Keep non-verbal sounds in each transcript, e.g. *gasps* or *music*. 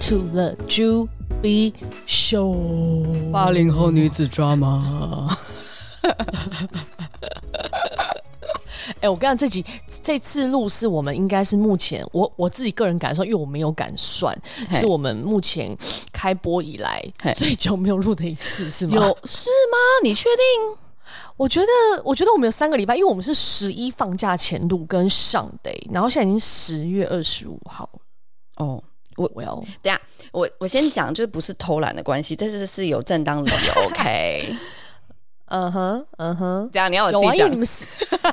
To the Juby Show。八零后女子 drama。*laughs* 哎，我跟你讲，这集这次录是我们应该是目前我我自己个人感受，因为我没有敢算，是我们目前开播以来最久没有录的一次，是吗？有是吗？你确定？我觉得，我觉得我们有三个礼拜，因为我们是十一放假前录跟上 day，然后现在已经十月二十五号了。哦，我我要等下，我我先讲，就是不是偷懒的关系，这是是有正当理由。*laughs* OK，嗯哼，嗯哼，这样你要我自己讲，你们是，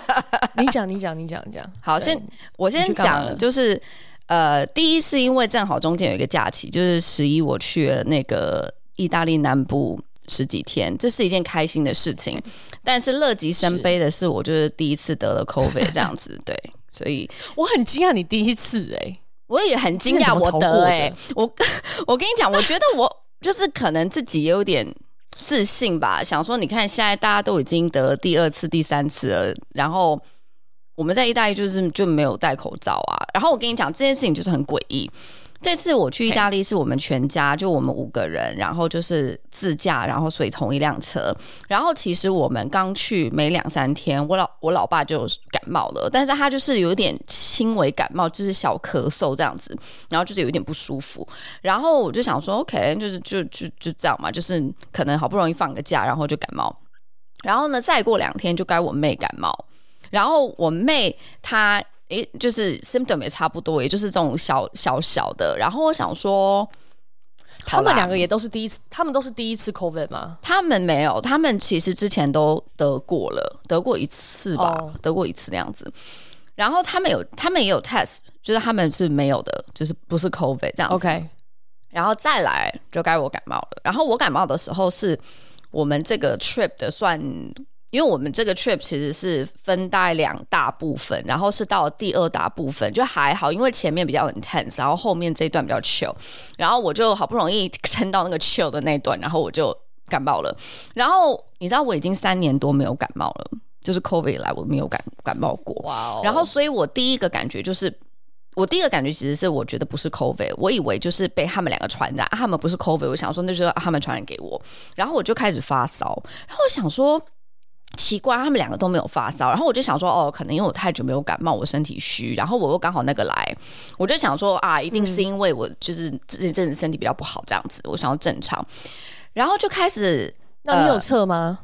*laughs* 你讲，你讲，你讲，你讲。好，先我先讲，就是呃，第一是因为正好中间有一个假期，就是十一我去了那个意大利南部。十几天，这是一件开心的事情，但是乐极生悲的是，我就是第一次得了 COVID 这样子，对，所以我很惊讶你第一次哎、欸，我也很惊讶我得哎、欸，我 *laughs* 我跟你讲，我觉得我 *laughs* 就是可能自己有点自信吧，想说你看现在大家都已经得第二次、第三次了，然后我们在意大利就是就没有戴口罩啊，然后我跟你讲这件事情就是很诡异。这次我去意大利是我们全家，就我们五个人，然后就是自驾，然后所以同一辆车。然后其实我们刚去没两三天，我老我老爸就感冒了，但是他就是有点轻微感冒，就是小咳嗽这样子，然后就是有一点不舒服。然后我就想说，OK，就是就就就这样嘛，就是可能好不容易放个假，然后就感冒。然后呢，再过两天就该我妹感冒，然后我妹她。诶，就是 symptom 也差不多，也就是这种小小小的。然后我想说，他们两个也都是第一次，他们都是第一次 COVID 吗？他们没有，他们其实之前都得过了，得过一次吧，oh. 得过一次那样子。然后他们有，他们也有 test，就是他们是没有的，就是不是 COVID 这样子。OK，然后再来就该我感冒了。然后我感冒的时候是我们这个 trip 的算。因为我们这个 trip 其实是分大两大部分，然后是到第二大部分就还好，因为前面比较 intense，然后后面这一段比较 chill，然后我就好不容易撑到那个 chill 的那段，然后我就感冒了。然后你知道我已经三年多没有感冒了，就是 COVID 来我没有感感冒过。哇哦！然后所以我第一个感觉就是，我第一个感觉其实是我觉得不是 COVID，我以为就是被他们两个传染，他们不是 COVID，我想说那就是他们传染给我，然后我就开始发烧，然后我想说。奇怪，他们两个都没有发烧，然后我就想说，哦，可能因为我太久没有感冒，我身体虚，然后我又刚好那个来，我就想说啊，一定是因为我就是这阵子身体比较不好这样子，我想要正常，然后就开始，那你有测吗？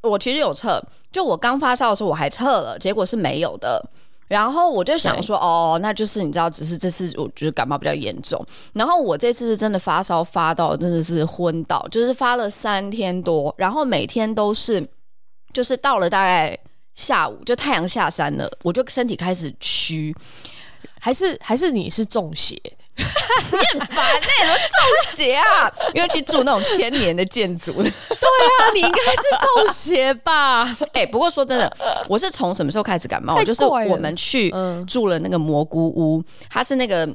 呃，我其实有测，就我刚发烧的时候我还测了，结果是没有的，然后我就想说，哦，那就是你知道，只是这次我觉得感冒比较严重，然后我这次是真的发烧发到真的是昏倒，就是发了三天多，然后每天都是。就是到了大概下午，就太阳下山了，我就身体开始虚，还是还是你是中邪？你很烦哎，怎么中邪啊？因为去住那种千年的建筑。*laughs* 对啊，你应该是中邪吧？哎、欸，不过说真的，我是从什么时候开始感冒？就是我们去住了那个蘑菇屋，它是那个。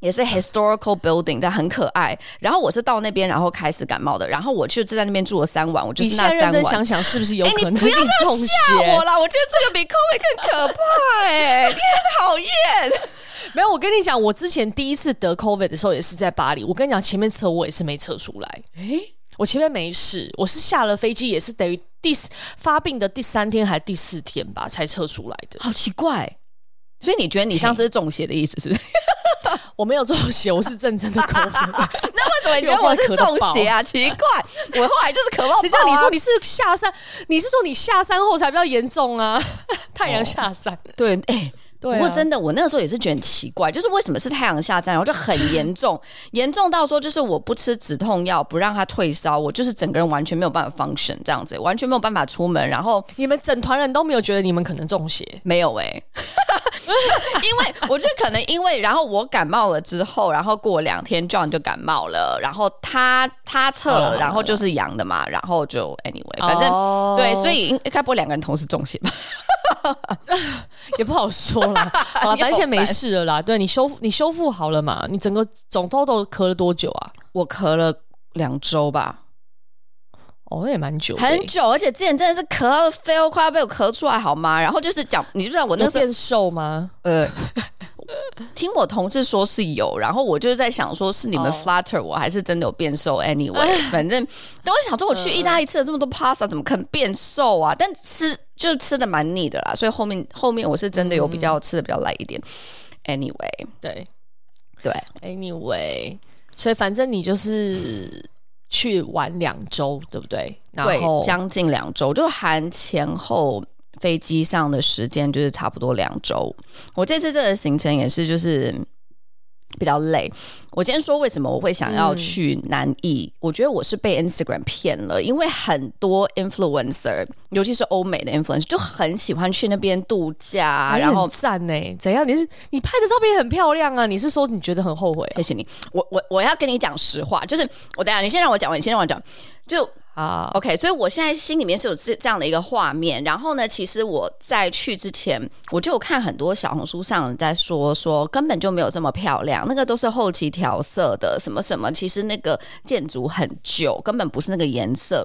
也是 historical building，但很可爱。然后我是到那边，然后开始感冒的。然后我就在那边住了三晚。我就是那三晚。想想，是不是有可能？你不要这样吓我啦！我觉得这个比 COVID 更可怕哎、欸！*laughs* 你很讨厌。没有，我跟你讲，我之前第一次得 COVID 的时候也是在巴黎。我跟你讲，前面测我也是没测出来。哎、欸，我前面没事，我是下了飞机也是等于第发病的第三天还是第四天吧才测出来的。好奇怪。所以你觉得你上次是中邪的意思是不是？我没有中邪，我是认真的咳。*laughs* 那为什么你觉得我是中邪啊？*laughs* 奇怪，我后来就是咳到。谁叫你说你是下山？你是说你下山后才比较严重啊？*laughs* 太阳下山，哦、对，哎、欸。对、啊，不过真的，我那个时候也是觉得很奇怪，就是为什么是太阳下山，然后就很严重，*laughs* 严重到说就是我不吃止痛药，不让它退烧，我就是整个人完全没有办法 function 这样子，完全没有办法出门。然后你们整团人都没有觉得你们可能中邪？没有哎、欸，因为我觉得可能因为，然后我感冒了之后，然后过两天 John 就感冒了，然后他他测了，然后就是阳的嘛，然后就 anyway，反正、oh. 对，所以应该不会两个人同时中邪吧？*laughs* 也不好说啦，*laughs* 好了，反正现在没事了啦。对，你修复，你修复好了嘛？你整个肿痘痘咳了多久啊？我咳了两周吧。哦，那也蛮久，很久。而且之前真的是咳到肺都快要被我咳出来，好吗？然后就是讲，你就知道我那时候变瘦吗？呃，听我同事说是有，然后我就在想说，是你们 flatter 我还是真的有变瘦？Anyway，*laughs* 反正等我想说，我去意大利吃了这么多 pasta，怎么可能变瘦啊？但吃就吃的蛮腻的啦，所以后面后面我是真的有比较吃的比较来一点。Anyway，对对，Anyway，所以反正你就是去玩两周，对不对？然后对，将近两周，就含前后。飞机上的时间就是差不多两周。我这次这个行程也是就是比较累。我今天说为什么我会想要去南艺？嗯、我觉得我是被 Instagram 骗了，因为很多 influencer，尤其是欧美的 influencer，就很喜欢去那边度假，然后赞呢？怎样？你是你拍的照片很漂亮啊？你是说你觉得很后悔、啊？谢谢你。我我我要跟你讲实话，就是我等下你先让我讲完，你先让我讲就。啊、，OK，所以我现在心里面是有这这样的一个画面。然后呢，其实我在去之前，我就有看很多小红书上在说说根本就没有这么漂亮，那个都是后期调色的，什么什么。其实那个建筑很旧，根本不是那个颜色。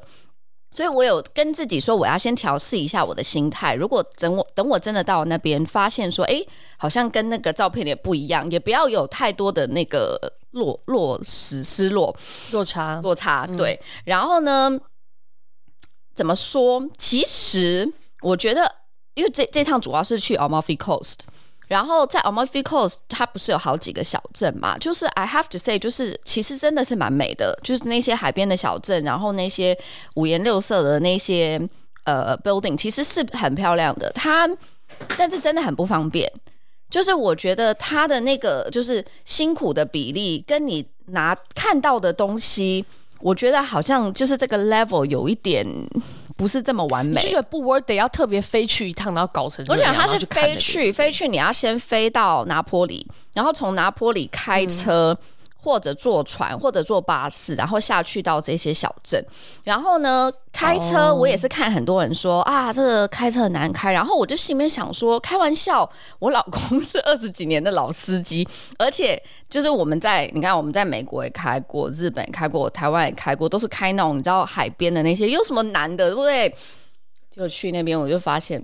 所以我有跟自己说，我要先调试一下我的心态。如果等我等我真的到那边，发现说，哎，好像跟那个照片也不一样，也不要有太多的那个。落落实失落落差落差，对、嗯。然后呢，怎么说？其实我觉得，因为这这趟主要是去 Amalfi Coast，然后在 Amalfi Coast 它不是有好几个小镇嘛？就是 I have to say，就是其实真的是蛮美的，就是那些海边的小镇，然后那些五颜六色的那些呃 building，其实是很漂亮的。它但是真的很不方便。就是我觉得他的那个就是辛苦的比例，跟你拿看到的东西，我觉得好像就是这个 level 有一点不是这么完美。就觉得不 worth 得要特别飞去一趟，然后搞成。我想他是飞去飞去，你要先飞到拿坡里，然后从拿坡里开车。嗯或者坐船，或者坐巴士，然后下去到这些小镇。然后呢，开车我也是看很多人说、oh. 啊，这个开车很难开。然后我就心里面想说，开玩笑，我老公是 *laughs* 二十几年的老司机，而且就是我们在你看我们在美国也开过，日本也开过，台湾也开过，都是开那种你知道海边的那些，有什么难的，对不对？就去那边我就发现，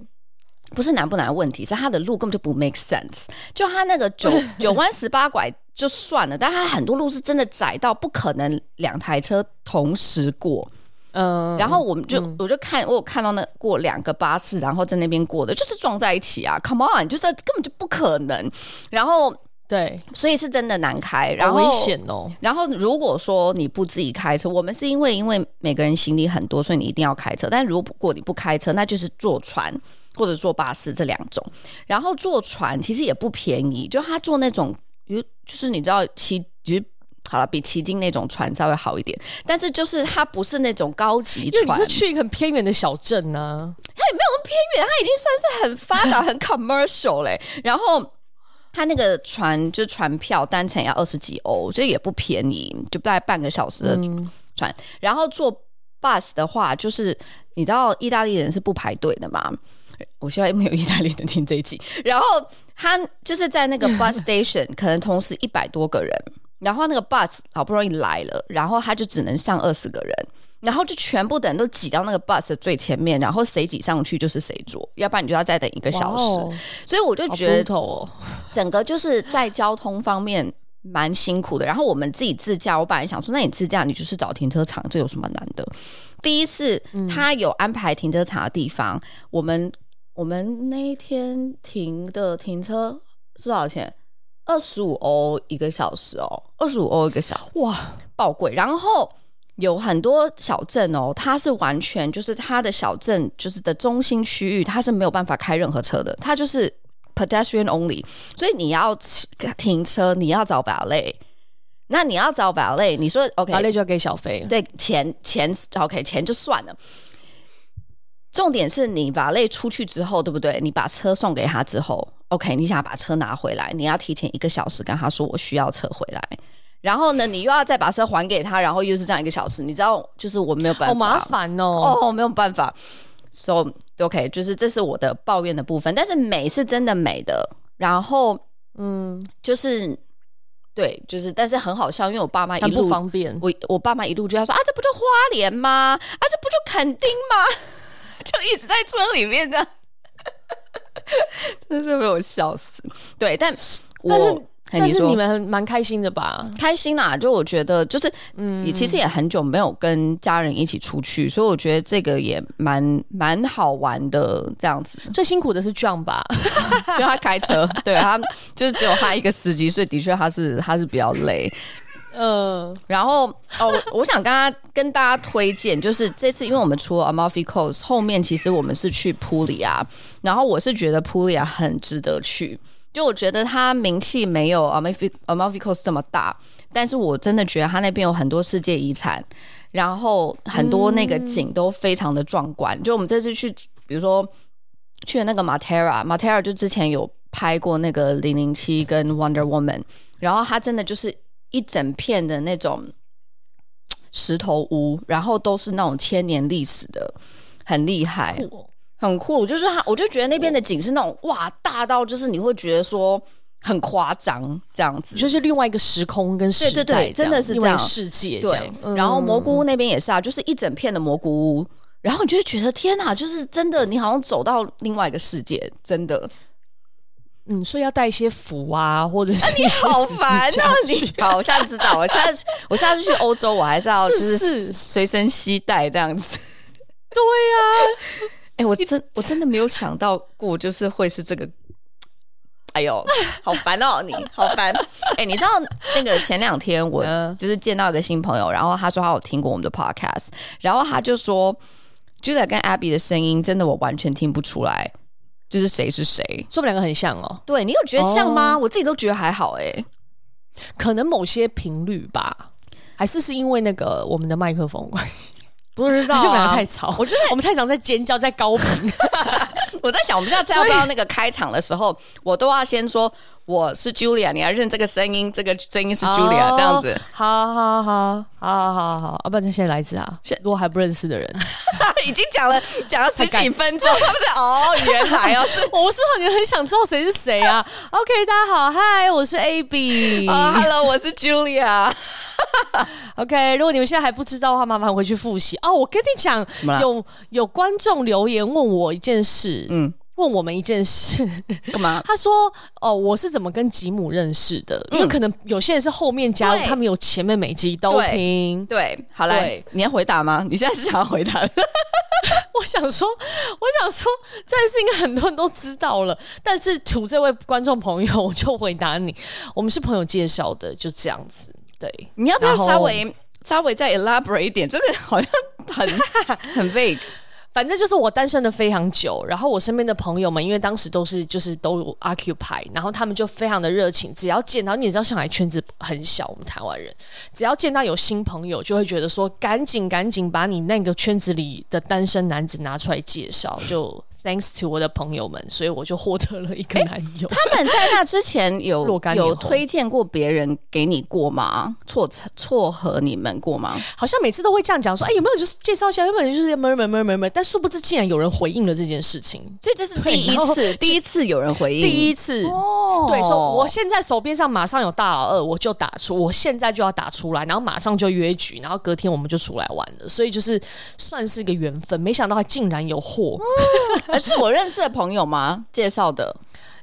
不是难不难的问题，是他的路根本就不 make sense。就他那个九 *laughs* 九弯十八拐。就算了，但他很多路是真的窄到不可能两台车同时过。嗯，然后我们就、嗯、我就看我有看到那过两个巴士，然后在那边过的，就是撞在一起啊！Come on，就是根本就不可能。然后对，所以是真的难开，然后危险哦。然后如果说你不自己开车，我们是因为因为每个人行李很多，所以你一定要开车。但如果你不开车，那就是坐船或者坐巴士这两种。然后坐船其实也不便宜，就他坐那种。就是你知道骑，其实好了，比旗津那种船稍微好一点，但是就是它不是那种高级船。因为你是去一个很偏远的小镇呢，它也没有那么偏远，它已经算是很发达、*laughs* 很 commercial 嘞。然后它那个船就是船票单程要二十几欧，所以也不便宜，就大概半个小时的船。嗯、然后坐 bus 的话，就是你知道意大利人是不排队的嘛？我希望没有意大利人听这一集。然后他就是在那个 *laughs* bus station，可能同时一百多个人，然后那个 bus 好不容易来了，然后他就只能上二十个人，然后就全部的人都挤到那个 bus 的最前面，然后谁挤上去就是谁坐，要不然你就要再等一个小时。Wow, 所以我就觉得，整个就是在交通方面蛮辛苦的。然后我们自己自驾，我本来想说，那你自驾你就是找停车场，这有什么难的？第一次他有安排停车场的地方，我们。我们那一天停的停车是多少钱？二十五欧一个小时哦，二十五欧一个小时，哇，爆贵。然后有很多小镇哦，它是完全就是它的小镇就是的中心区域，它是没有办法开任何车的，它就是 pedestrian only。所以你要停车，你要找 valet，那你要找 valet，你说 OK，valet 就要给小费，对，钱钱 OK，钱就算了。重点是你把累出去之后，对不对？你把车送给他之后，OK，你想把车拿回来，你要提前一个小时跟他说我需要车回来，然后呢，你又要再把车还给他，然后又是这样一个小时，你知道，就是我没有办法，好麻烦哦，哦，没有办法，So OK，就是这是我的抱怨的部分，但是美是真的美的，然后嗯，就是对，就是但是很好笑，因为我爸妈一路不方便，我我爸妈一路就要说啊，这不就花莲吗？啊，这不就垦丁吗？就一直在车里面这样，真是被我笑死。对，但但是我但是你们蛮开心的吧？开心啦，就我觉得就是，嗯，也其实也很久没有跟家人一起出去，所以我觉得这个也蛮蛮好玩的。这样子最辛苦的是 John 吧，*laughs* 因为他开车，对他就是只有他一个司机，所以的确他是他是比较累。嗯，然后哦，我想跟他跟大家推荐，就是这次因为我们除了 Amalfi Coast，后面其实我们是去 Puglia，然后我是觉得 Puglia 很值得去。就我觉得它名气没有 Amalfi Amalfi Coast 这么大，但是我真的觉得它那边有很多世界遗产，然后很多那个景都非常的壮观。嗯、就我们这次去，比如说去了那个 Matera，Matera 就之前有拍过那个零零七跟 Wonder Woman，然后它真的就是一整片的那种石头屋，然后都是那种千年历史的，很厉害。很酷，就是他，我就觉得那边的景是那种哇，大到就是你会觉得说很夸张这样子，就是另外一个时空跟时代，对对对，真的是这样世界这样。对，嗯、然后蘑菇屋那边也是啊，就是一整片的蘑菇屋，然后你就会觉得天哪，就是真的，你好像走到另外一个世界，真的。嗯，所以要带一些符啊，或者是、*laughs* 啊、你好烦啊你。*laughs* 好，我现在知道，我现在我下次去欧洲，我还是要就是随身携带这样子。*laughs* 对呀、啊。哎、欸，我真我真的没有想到过，就是会是这个。哎呦，好烦哦，你好烦。哎、欸，你知道那个前两天我就是见到一个新朋友，然后他说他有听过我们的 podcast，然后他就说 Julia 跟 Abby 的声音真的我完全听不出来，就是谁是谁，说我们两个很像哦。对，你有觉得像吗？哦、我自己都觉得还好哎、欸，可能某些频率吧，还是是因为那个我们的麦克风关系。不知道、啊，我们太吵。我觉得我们太常在尖叫，在高频。*laughs* 我在想，我们下次要不要那个开场的时候，我都要先说我是 Julia，你要认这个声音，这个声音是 Julia，、oh, 这样子。好好好好好好，啊，不然就先来一次啊！现如果还不认识的人，*laughs* 已经讲了讲了十几分钟，他们在哦，原来哦，是 *laughs* 我是不是你很想知道谁是谁啊？OK，大家好，嗨，我是 uh,，Hello，我是 Julia。*laughs* OK，如果你们现在还不知道的话，麻烦回去复习哦。我跟你讲，有有观众留言问我一件事，嗯，问我们一件事，干嘛？*laughs* 他说：“哦，我是怎么跟吉姆认识的？嗯、因为可能有些人是后面加入，他们有前面每集都听。对”对，好嘞，你要回答吗？你现在是想要回答？*laughs* 我想说，我想说，这件事应该很多人都知道了。但是，图这位观众朋友，我就回答你：我们是朋友介绍的，就这样子。对，你要不要稍微稍微再 elaborate 一点？这个好像很 *laughs* 很 vague。反正就是我单身的非常久，然后我身边的朋友们，因为当时都是就是都 occupy，然后他们就非常的热情，只要见到，你也知道上海圈子很小，我们台湾人只要见到有新朋友，就会觉得说赶紧赶紧把你那个圈子里的单身男子拿出来介绍，就。Thanks to 我的朋友们，所以我就获得了一个男友。欸、他们在那之前有 *laughs* 有推荐过别人给你过吗？撮撮合你们过吗？好像每次都会这样讲说，哎、欸，有没有就是介绍一下？有没有就是 murmur murmur murmur？但殊不知竟然有人回应了这件事情，所以这是第一次，第一次有人回应，第一次哦。对，说我现在手边上马上有大老二，我就打出，我现在就要打出来，然后马上就约局，然后隔天我们就出来玩了。所以就是算是一个缘分，没想到他竟然有货。嗯而 *laughs* 是我认识的朋友吗？介绍的？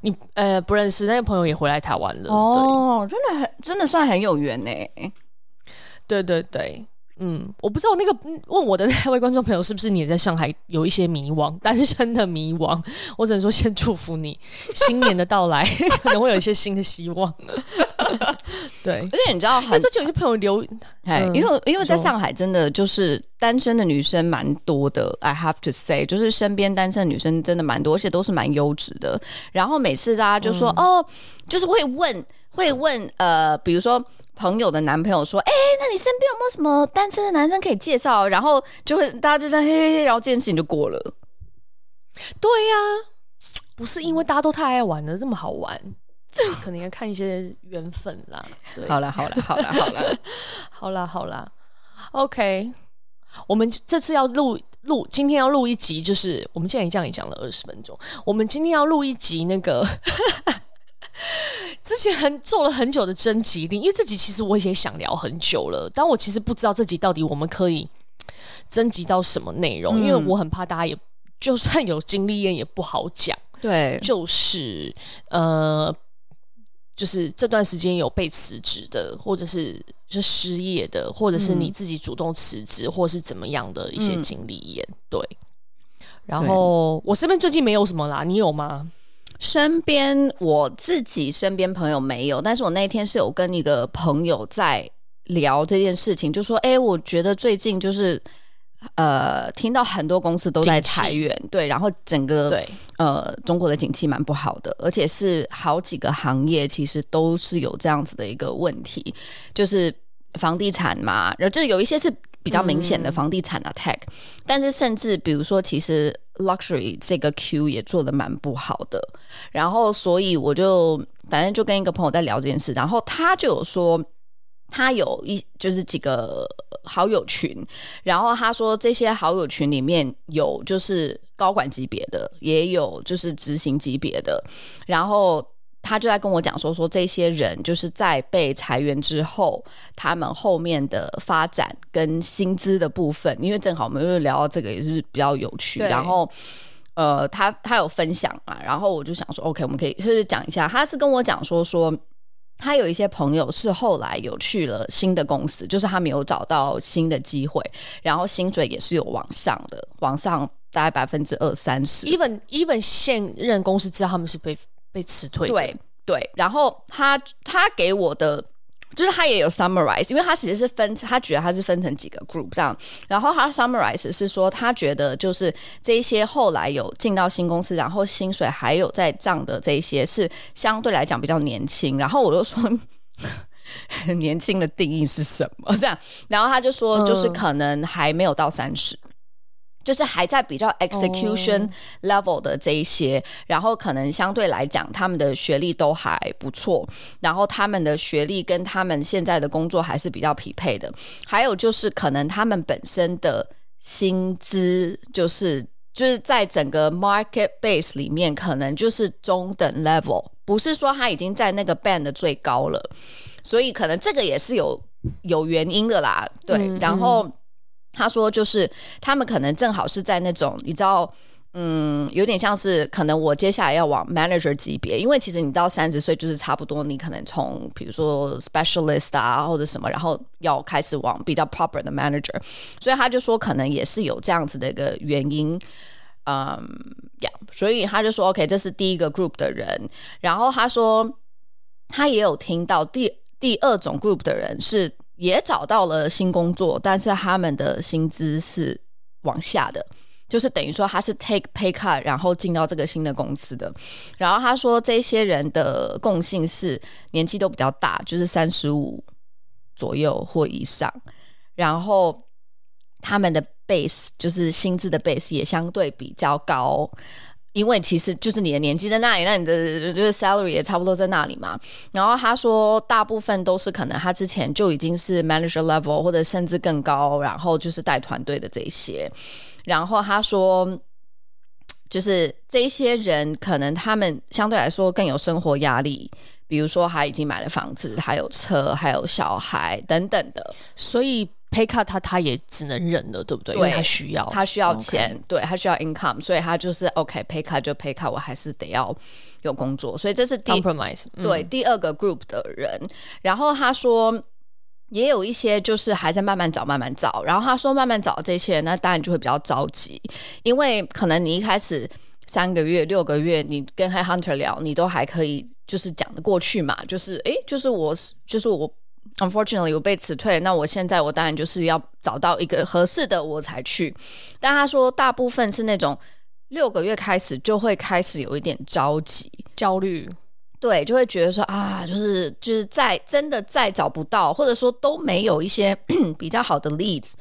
你呃不认识，那个朋友也回来台湾了。哦，真的很，真的算很有缘呢。对对对，嗯，我不知道那个问我的那位观众朋友是不是你也在上海有一些迷惘，单身的迷惘。*laughs* 我只能说先祝福你，新年的到来 *laughs* 可能会有一些新的希望。*laughs* 对，而且你知道，那最近有些朋友留，哎、嗯，因为因为在上海真的就是单身的女生蛮多的，I have to say，就是身边单身的女生真的蛮多，而且都是蛮优质的。然后每次大家就说，嗯、哦，就是会问，会问，呃，比如说朋友的男朋友说，哎，那你身边有没有什么单身的男生可以介绍？然后就会大家就这样嘿嘿嘿，然后这件事情就过了。对呀、啊，不是因为大家都太爱玩了，这么好玩。可能要看一些缘分啦。对，好了，好了，好了，好了，*laughs* 好了，好了。OK，我们这次要录录，今天要录一集，就是我们既然这样也讲了二十分钟，我们今天要录一集那个 *laughs* 之前很做了很久的征集令，因为这集其实我也想聊很久了，但我其实不知道这集到底我们可以征集到什么内容，嗯，因为我很怕大家也就算有经历验也不好讲。对，就是呃。就是这段时间有被辞职的，或者是就失业的，或者是你自己主动辞职，嗯、或是怎么样的一些经历也对。然后我身边最近没有什么啦，你有吗？身边我自己身边朋友没有，但是我那天是有跟一个朋友在聊这件事情，就说：“哎，我觉得最近就是。”呃，听到很多公司都在裁员，对，然后整个对呃中国的景气蛮不好的，而且是好几个行业其实都是有这样子的一个问题，就是房地产嘛，然后就有一些是比较明显的房地产啊、嗯、tech，但是甚至比如说其实 luxury 这个 Q 也做的蛮不好的，然后所以我就反正就跟一个朋友在聊这件事，然后他就有说。他有一就是几个好友群，然后他说这些好友群里面有就是高管级别的，也有就是执行级别的，然后他就在跟我讲说说这些人就是在被裁员之后，他们后面的发展跟薪资的部分，因为正好我们又聊到这个也是比较有趣，然后呃他他有分享嘛，然后我就想说 OK 我们可以就是讲一下，他是跟我讲说说。他有一些朋友是后来有去了新的公司，就是他没有找到新的机会，然后薪水也是有往上的，往上大概百分之二三十。even even 现任公司知道他们是被被辞退，对对。然后他他给我的。就是他也有 summarize，因为他其实是分，他觉得他是分成几个 group 这样，然后他 summarize 是说他觉得就是这一些后来有进到新公司，然后薪水还有在涨的这一些是相对来讲比较年轻，然后我就说 *laughs* 年轻的定义是什么这样，然后他就说就是可能还没有到三十。就是还在比较 execution level 的这一些，oh. 然后可能相对来讲，他们的学历都还不错，然后他们的学历跟他们现在的工作还是比较匹配的。还有就是可能他们本身的薪资，就是就是在整个 market base 里面，可能就是中等 level，不是说他已经在那个 band 的最高了，所以可能这个也是有有原因的啦。对，然后。他说：“就是他们可能正好是在那种你知道，嗯，有点像是可能我接下来要往 manager 级别，因为其实你到三十岁就是差不多，你可能从比如说 specialist 啊或者什么，然后要开始往比较 proper 的 manager，所以他就说可能也是有这样子的一个原因，嗯，呀，所以他就说 OK，这是第一个 group 的人，然后他说他也有听到第第二种 group 的人是。”也找到了新工作，但是他们的薪资是往下的，就是等于说他是 take pay cut，然后进到这个新的公司的。然后他说，这些人的共性是年纪都比较大，就是三十五左右或以上，然后他们的 base 就是薪资的 base 也相对比较高。因为其实就是你的年纪在那里，那你的就是 salary 也差不多在那里嘛。然后他说，大部分都是可能他之前就已经是 manager level 或者甚至更高，然后就是带团队的这些。然后他说，就是这些人可能他们相对来说更有生活压力，比如说他已经买了房子，还有车，还有小孩等等的，所以。Pay cut 他他也只能忍了，对不对？对，因为他需要，他需要钱，Okay. 对，他需要 income，所以他就是 OK pay cut 就 pay cut，我还是得要有工作，所以这是第 compromise 对、嗯、第二个 group 的人。然后他说也有一些就是还在慢慢找，慢慢找。然后他说慢慢找这些人，那当然就会比较着急，因为可能你一开始三个月、六个月，你跟 head hunter 聊，你都还可以就是讲得过去嘛，就是诶，就是我就是我。Unfortunately，我被辞退，那我现在我当然就是要找到一个合适的我才去。但他说，大部分是那种六个月开始就会开始有一点着急、焦虑，对，就会觉得说啊，就是就是在真的再找不到，或者说都没有一些 *clears throat* 比较好的 leads，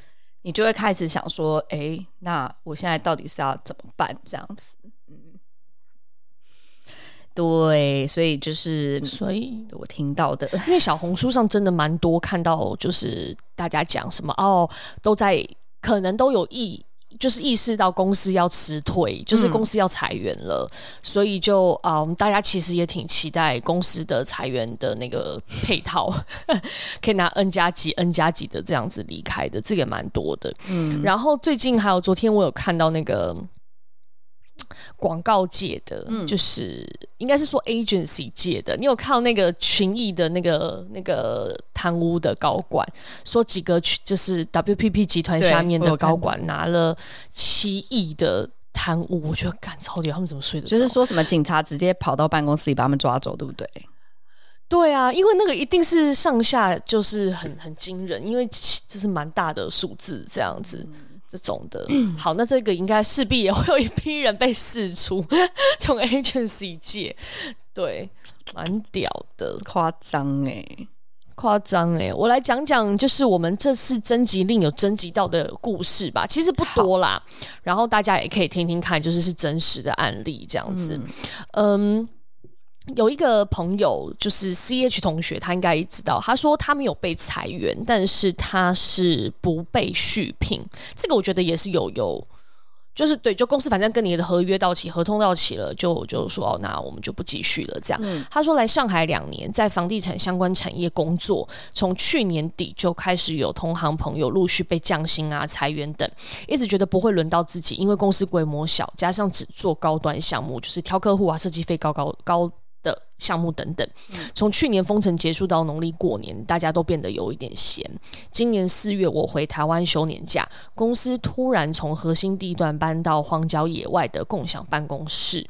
你就会开始想说，哎，那我现在到底是要怎么办？这样子。对，所以就是，所以我听到的，因为小红书上真的蛮多看到，就是大家讲什么哦，都在可能都有意，就是意识到公司要辞退，就是公司要裁员了，嗯、所以就嗯，大家其实也挺期待公司的裁员的那个配套，*laughs* 可以拿 N 加几 N 加几的这样子离开的，这个也蛮多的。嗯，然后最近还有昨天我有看到那个。广告界的，嗯、就是应该是说 agency 界的。你有看到那个群益的那个那个贪污的高管，说几个就是 WPP 集团下面的高管拿了七亿的贪污，我，觉得干超屌，他们怎么睡的？就是说什么警察直接跑到办公室里把他们抓走，对不对？对啊，因为那个一定是上下就是很很惊人，因为这是蛮大的数字，这样子。嗯这种的，好，那这个应该势必也会有一批人被释出，*laughs* 从 agency 界，对，蛮屌的，夸张哎，夸张哎，我来讲讲，就是我们这次征集令有征集到的故事吧，其实不多啦，然后大家也可以听听看，就是是真实的案例这样子，嗯。嗯有一个朋友，就是 C H 同学，他应该也知道。他说他没有被裁员，但是他是不被续聘。这个我觉得也是有有，就是对，就公司反正跟你的合约到期，合同到期了，就就说哦，那我们就不继续了。这样，嗯、他说来上海两年，在房地产相关产业工作，从去年底就开始有同行朋友陆续被降薪啊、裁员等，一直觉得不会轮到自己，因为公司规模小，加上只做高端项目，就是挑客户啊、设计费高高高。的项目等等，从去年封城结束到农历过年，大家都变得有一点闲。今年四月，我回台湾休年假，公司突然从核心地段搬到荒郊野外的共享办公室，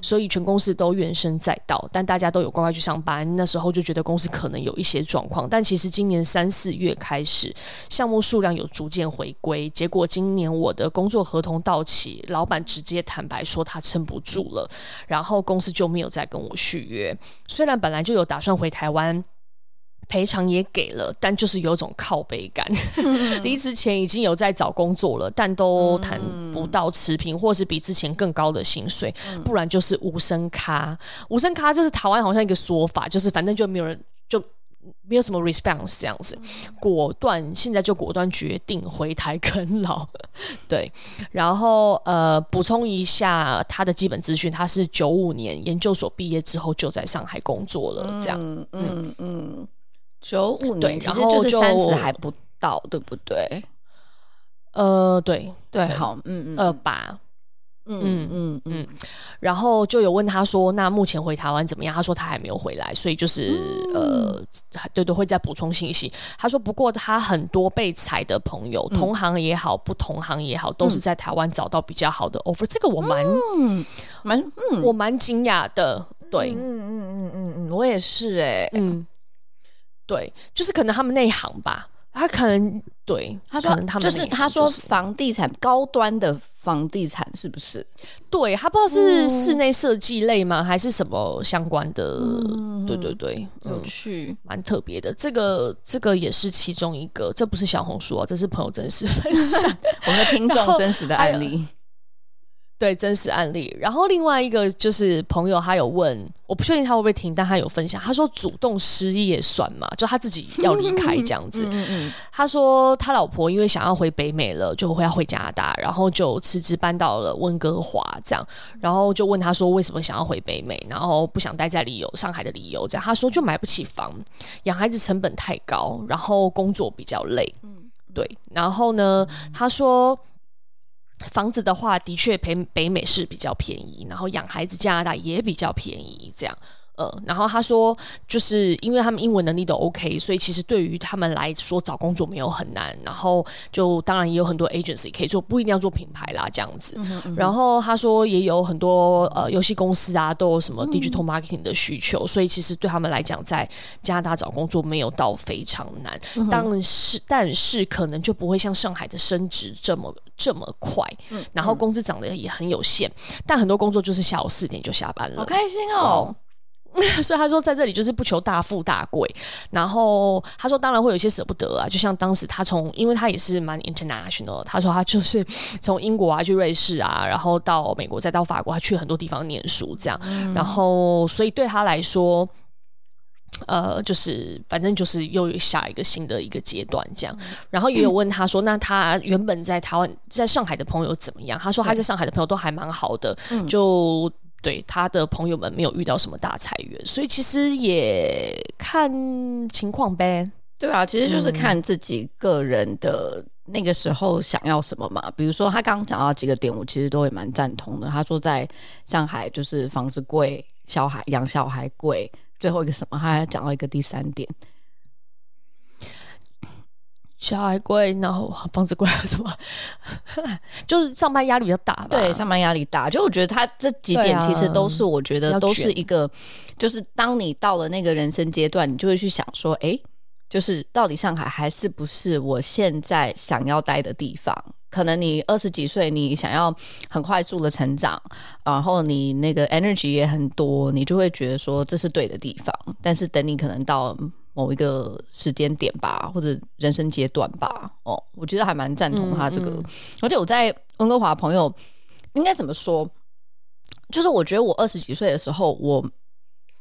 所以全公司都怨声载道，但大家都有乖乖去上班。那时候就觉得公司可能有一些状况，但其实今年三四月开始，项目数量有逐渐回归。结果今年我的工作合同到期，老板直接坦白说他撑不住了，然后公司就没有再跟我续约。虽然本来就有打算回台湾，赔偿也给了，但就是有种靠背感。*laughs* 离职前已经有在找工作了，但都谈不到持平或是比之前更高的薪水，不然就是无声咖。无声咖就是台湾好像一个说法，就是反正就没有人就。没有什么 response 这样子，果断现在就果断决定回台啃老，*laughs* 对，然后呃补充一下他的基本资讯，他是九五年研究所毕业之后就在上海工作了，这样，嗯嗯。嗯，九五年，然后就是三十还不到，对不对？呃，对对，好，嗯嗯，二八。嗯嗯嗯嗯，然后就有问他说：“那目前回台湾怎么样？”他说他还没有回来，所以就是、嗯、呃，对对，会再补充信息。他说：“不过他很多被裁的朋友，嗯、同行也好，不同行也好，都是在台湾找到比较好的 offer。嗯”这个我蛮蛮嗯，嗯我蛮惊讶的。对，嗯嗯嗯嗯嗯，我也是哎、欸，嗯，对，就是可能他们内行吧。他可能对他说，就是他说房地产高端的房地产是不是？对他不知道是室内设计类吗，还是什么相关的？对对对，有趣，蛮特别的。这个这个也是其中一个，这不是小红书啊，这是朋友真实分享，*laughs* 我们的听众真实的案例。对真实案例，然后另外一个就是朋友，他有问，我不确定他会不会听，但他有分享，他说主动失业算吗？就他自己要离开这样子。*laughs* 嗯嗯、他说他老婆因为想要回北美了，就会要回加拿大，然后就辞职搬到了温哥华这样，然后就问他说为什么想要回北美，然后不想待在理由上海的理由这样，他说就买不起房，养孩子成本太高，然后工作比较累。嗯，对，然后呢，他说。房子的话，的确北北美是比较便宜，然后养孩子加拿大也比较便宜，这样。呃，然后他说，就是因为他们英文能力都 OK，所以其实对于他们来说找工作没有很难。然后就当然也有很多 agency 可以做，不一定要做品牌啦，这样子。嗯哼嗯哼，然后他说也有很多呃游戏公司啊，都有什么 digital marketing 的需求，嗯、所以其实对他们来讲，在加拿大找工作没有到非常难。嗯、但是但是可能就不会像上海的升职这么这么快。嗯、然后工资涨得也很有限，但很多工作就是下午四点就下班了。好开心哦！*laughs* 所以他说，在这里就是不求大富大贵。然后他说，当然会有一些舍不得啊，就像当时他从，因为他也是蛮 international。他说他就是从英国啊去瑞士啊，然后到美国，再到法国，他去很多地方念书这样。嗯、然后，所以对他来说，呃，就是反正就是又有下一个新的一个阶段这样。然后也有问他说，嗯、那他原本在台湾、在上海的朋友怎么样？他说他在上海的朋友都还蛮好的，嗯、就。对他的朋友们没有遇到什么大裁员，所以其实也看情况呗。对啊，其实就是看自己个人的那个时候想要什么嘛？比如说他刚刚讲到几个点，我其实都会蛮赞同的。他说在上海就是房子贵，小孩养小孩贵，最后一个什么？他还讲到一个第三点。小孩贵，然后房子贵，什么？*laughs* 就是上班压力比较大吧？对，上班压力大。就我觉得他这几点其实都是，我觉得都是一个，啊、就是当你到了那个人生阶段，你就会去想说，哎，就是到底上海还是不是我现在想要待的地方？可能你二十几岁，你想要很快速的成长，然后你那个 energy 也很多，你就会觉得说这是对的地方。但是等你可能到某一个时间点吧，或者人生阶段吧，哦，我觉得还蛮赞同他这个。嗯嗯、而且我在温哥华朋友应该怎么说？就是我觉得我二十几岁的时候，我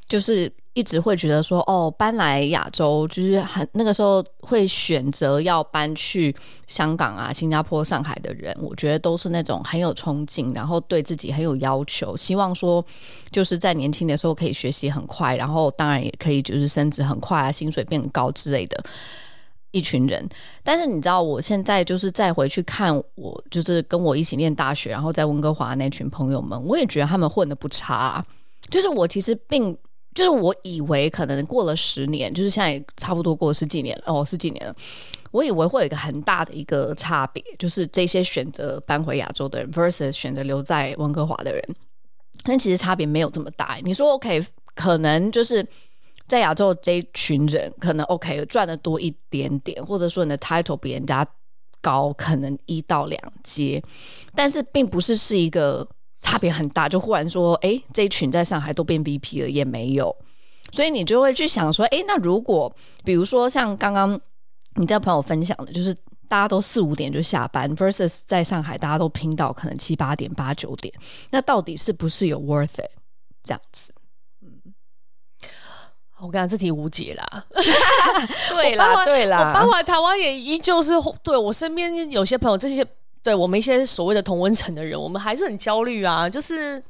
就是。一直会觉得说，哦，搬来亚洲就是很那个时候会选择要搬去香港啊、新加坡、上海的人，我觉得都是那种很有冲劲，然后对自己很有要求，希望说就是在年轻的时候可以学习很快，然后当然也可以就是升职很快啊，薪水变高之类的一群人。但是你知道，我现在就是再回去看我，就是跟我一起念大学，然后在温哥华那群朋友们，我也觉得他们混得不差。就是我其实并。就是我以为可能过了十年，就是现在差不多过了十几年了哦，十几年了。我以为会有一个很大的一个差别，就是这些选择搬回亚洲的人 versus 选择留在温哥华的人，但其实差别没有这么大。你说 OK，可能就是在亚洲这一群人可能 OK 赚的多一点点，或者说你的 title 比人家高，可能一到两阶，但是并不是是一个。差别很大，就忽然说，哎，这一群在上海都变 VP 了，也没有，所以你就会去想说，哎，那如果比如说像刚刚你的朋友分享的，就是大家都四五点就下班，versus 在上海大家都拼到可能七八点、八九点，那到底是不是有 worth it 这样子？嗯，我跟你讲，这题无解啦。对啦，对啦，我搬回台湾也依旧是对我身边有些朋友这些。对我们一些所谓的同温层的人，我们还是很焦虑啊，就是。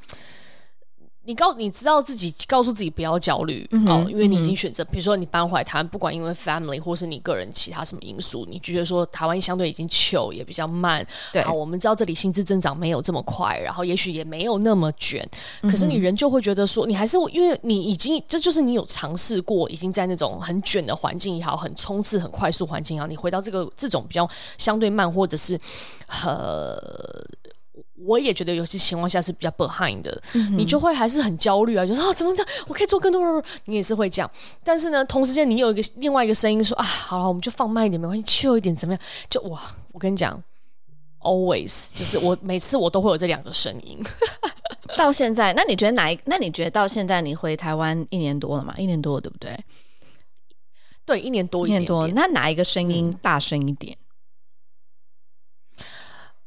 你告你知道自己告诉自己不要焦虑哦、嗯嗯，因为你已经选择，比如说你搬回来台湾，不管因为 family 或是你个人其他什么因素，你就觉得说台湾相对已经 chill 也比较慢。对，好，我们知道这里薪资增长没有这么快，然后也许也没有那么卷、嗯，可是你人就会觉得说，你还是因为你已经这就是你有尝试过，已经在那种很卷的环境也好，很冲刺、很快速环境也好，你回到这个这种比较相对慢或者是呃。我也觉得有些情况下是比较 behind 的，嗯、你就会还是很焦虑啊，就说啊怎么这样，我可以做更多，你也是会这样。但是呢，同时间你有一个另外一个声音说啊，好了，我们就放慢一点，没关系，chill 一点，怎么样？就哇，我跟你讲，always 就是我每次我都会有这两个声音。*laughs* 到现在，那你觉得哪一？那你觉得到现在你回台湾一年多了嘛？一年多了对不对？对，一年多一点点，一年多。那哪一个声音大声一点？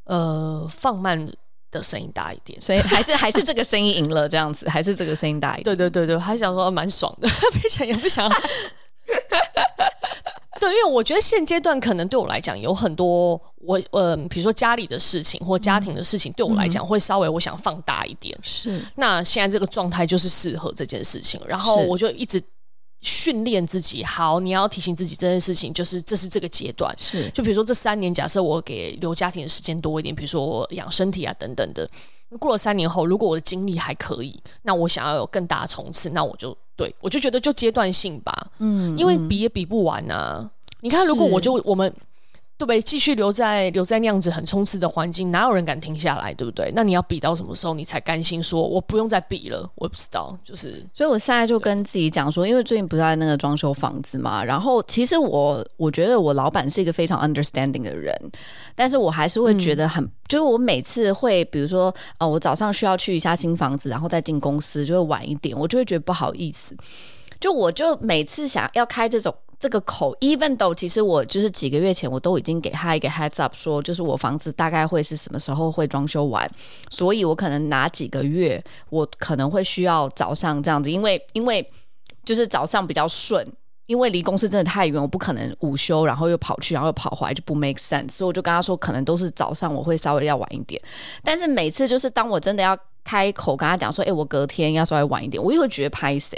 呃，放慢的声音大一点，所以还是还是这个声音赢了这样子，还是这个声音大一点。对对对对，还想说蛮爽的，*laughs* 非常也不想。*laughs* 对，因为我觉得现阶段可能对我来讲有很多我呃，比如说家里的事情或家庭的事情，对我来讲会稍微我想放大一点。是、嗯，那现在这个状态就是适合这件事情，然后我就一直。训练自己好，你要提醒自己这件事情，就是这是这个阶段。是，就比如说这三年，假设我给留家庭的时间多一点，比如说我养身体啊等等的。过了三年后，如果我的精力还可以，那我想要有更大的冲刺，那我就对我就觉得就阶段性吧。嗯，因为比也比不完啊。你看，如果我就我们。对不对？继续留在留在那样子很冲刺的环境，哪有人敢停下来？对不对？那你要比到什么时候，你才甘心说我不用再比了？我也不知道，就是。所以我现在就跟自己讲说，因为最近不是在那个装修房子嘛，然后其实我我觉得我老板是一个非常 understanding 的人，但是我还是会觉得很，嗯、就是我每次会比如说，呃，我早上需要去一下新房子，然后再进公司，就会晚一点，我就会觉得不好意思。就我就每次想要开这种。这个口，even though 其实我就是几个月前我都已经给他一个 heads up，说就是我房子大概会是什么时候会装修完，所以我可能哪几个月我可能会需要早上这样子，因为因为就是早上比较顺，因为离公司真的太远，我不可能午休然后又跑去然后又跑回来就不 make sense，所以我就跟他说可能都是早上我会稍微要晚一点，但是每次就是当我真的要开口跟他讲说，哎、欸，我隔天要稍微晚一点，我又会觉得拍谁。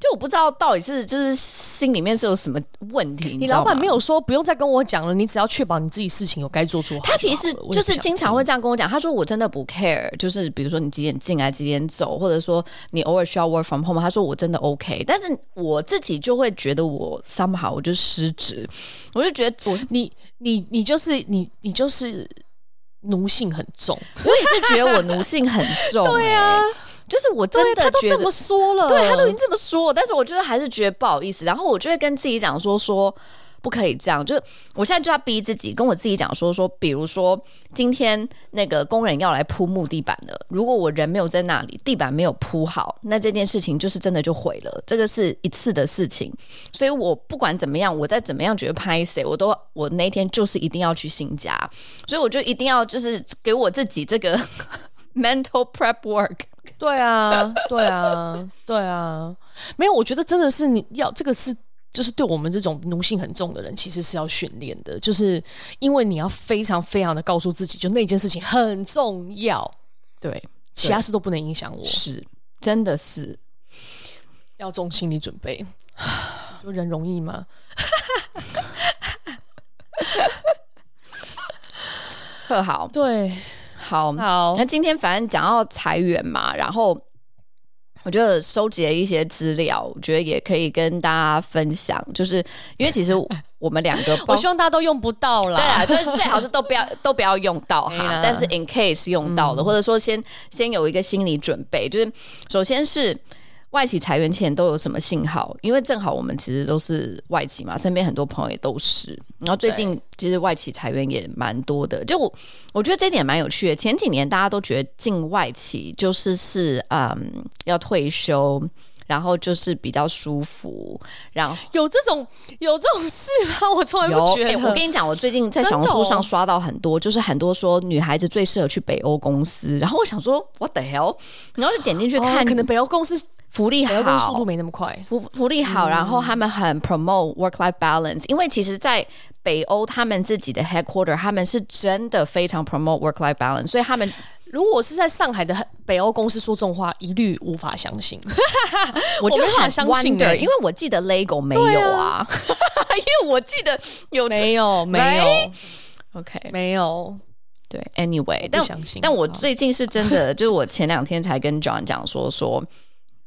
就我不知道到底是就是心里面是有什么问题。你老板没有说不用再跟我讲了，你只要确保你自己事情有该做做好。他其实就是经常会这样跟我讲，他说我真的不 care，就是比如说你几点进来几点走，或者说你偶尔需要 work from home，他说我真的 OK。但是我自己就会觉得我 somehow 我就失职，我就觉得我你你你就是你你就是奴性很重，我也是觉得我奴性很重、*laughs* 欸。对啊。就是我真的觉得，他都这么说了，对他都已经这么说，但是我就是还是觉得不好意思，然后我就会跟自己讲说说不可以这样，就我现在就要逼自己，跟我自己讲说说，比如说今天那个工人要来铺木地板了，如果我人没有在那里，地板没有铺好，那这件事情就是真的就毁了，这个是一次的事情，所以我不管怎么样，我再怎么样觉得拍谁，我都我那天就是一定要去新家，所以我就一定要就是给我自己这个 *laughs* mental prep work。对啊，对啊，对啊，没有，我觉得真的是你要这个是，就是对我们这种奴性很重的人，其实是要训练的，就是因为你要非常非常的告诉自己，就那件事情很重要，对，其他事都不能影响我，是，真的是。要重心理准备，就人容易吗？*laughs* 特好，对。好，好，那今天反正讲到裁员嘛，然后我觉得收集了一些资料，我觉得也可以跟大家分享，就是因为其实我们两个，*laughs* 我希望大家都用不到啦，对啊，就是最好是都不要都不要用到哈，*laughs* 但是 in case 用到的，嗯、或者说先先有一个心理准备，就是首先是。外企裁员前都有什么信号？因为正好我们其实都是外企嘛，身边很多朋友也都是。然后最近其实外企裁员也蛮多的，就我我觉得这点蛮有趣的。前几年大家都觉得进外企就是是嗯要退休，然后就是比较舒服。然后有这种有这种事吗？我从来不觉得。欸、我跟你讲，我最近在小红书上刷到很多，就是很多说女孩子最适合去北欧公司。然后我想说，What the hell？然后就点进去看，哦，可能北欧公司。福利好，速度没那么快。福福利好，然后他们很 promote work life balance，因为其实，在北欧他们自己的 headquarter，他们是真的非常 promote work life balance，所以他们如果是在上海的北欧公司说这种话，一律无法相信。*laughs* 我就无法相信的，因为我记得 Lego 没有啊，*laughs* 因为我记得有没有 *laughs* 没有？OK，没有。对，Anyway，但但我最近是真的，就是我前两天才跟 John 讲说说。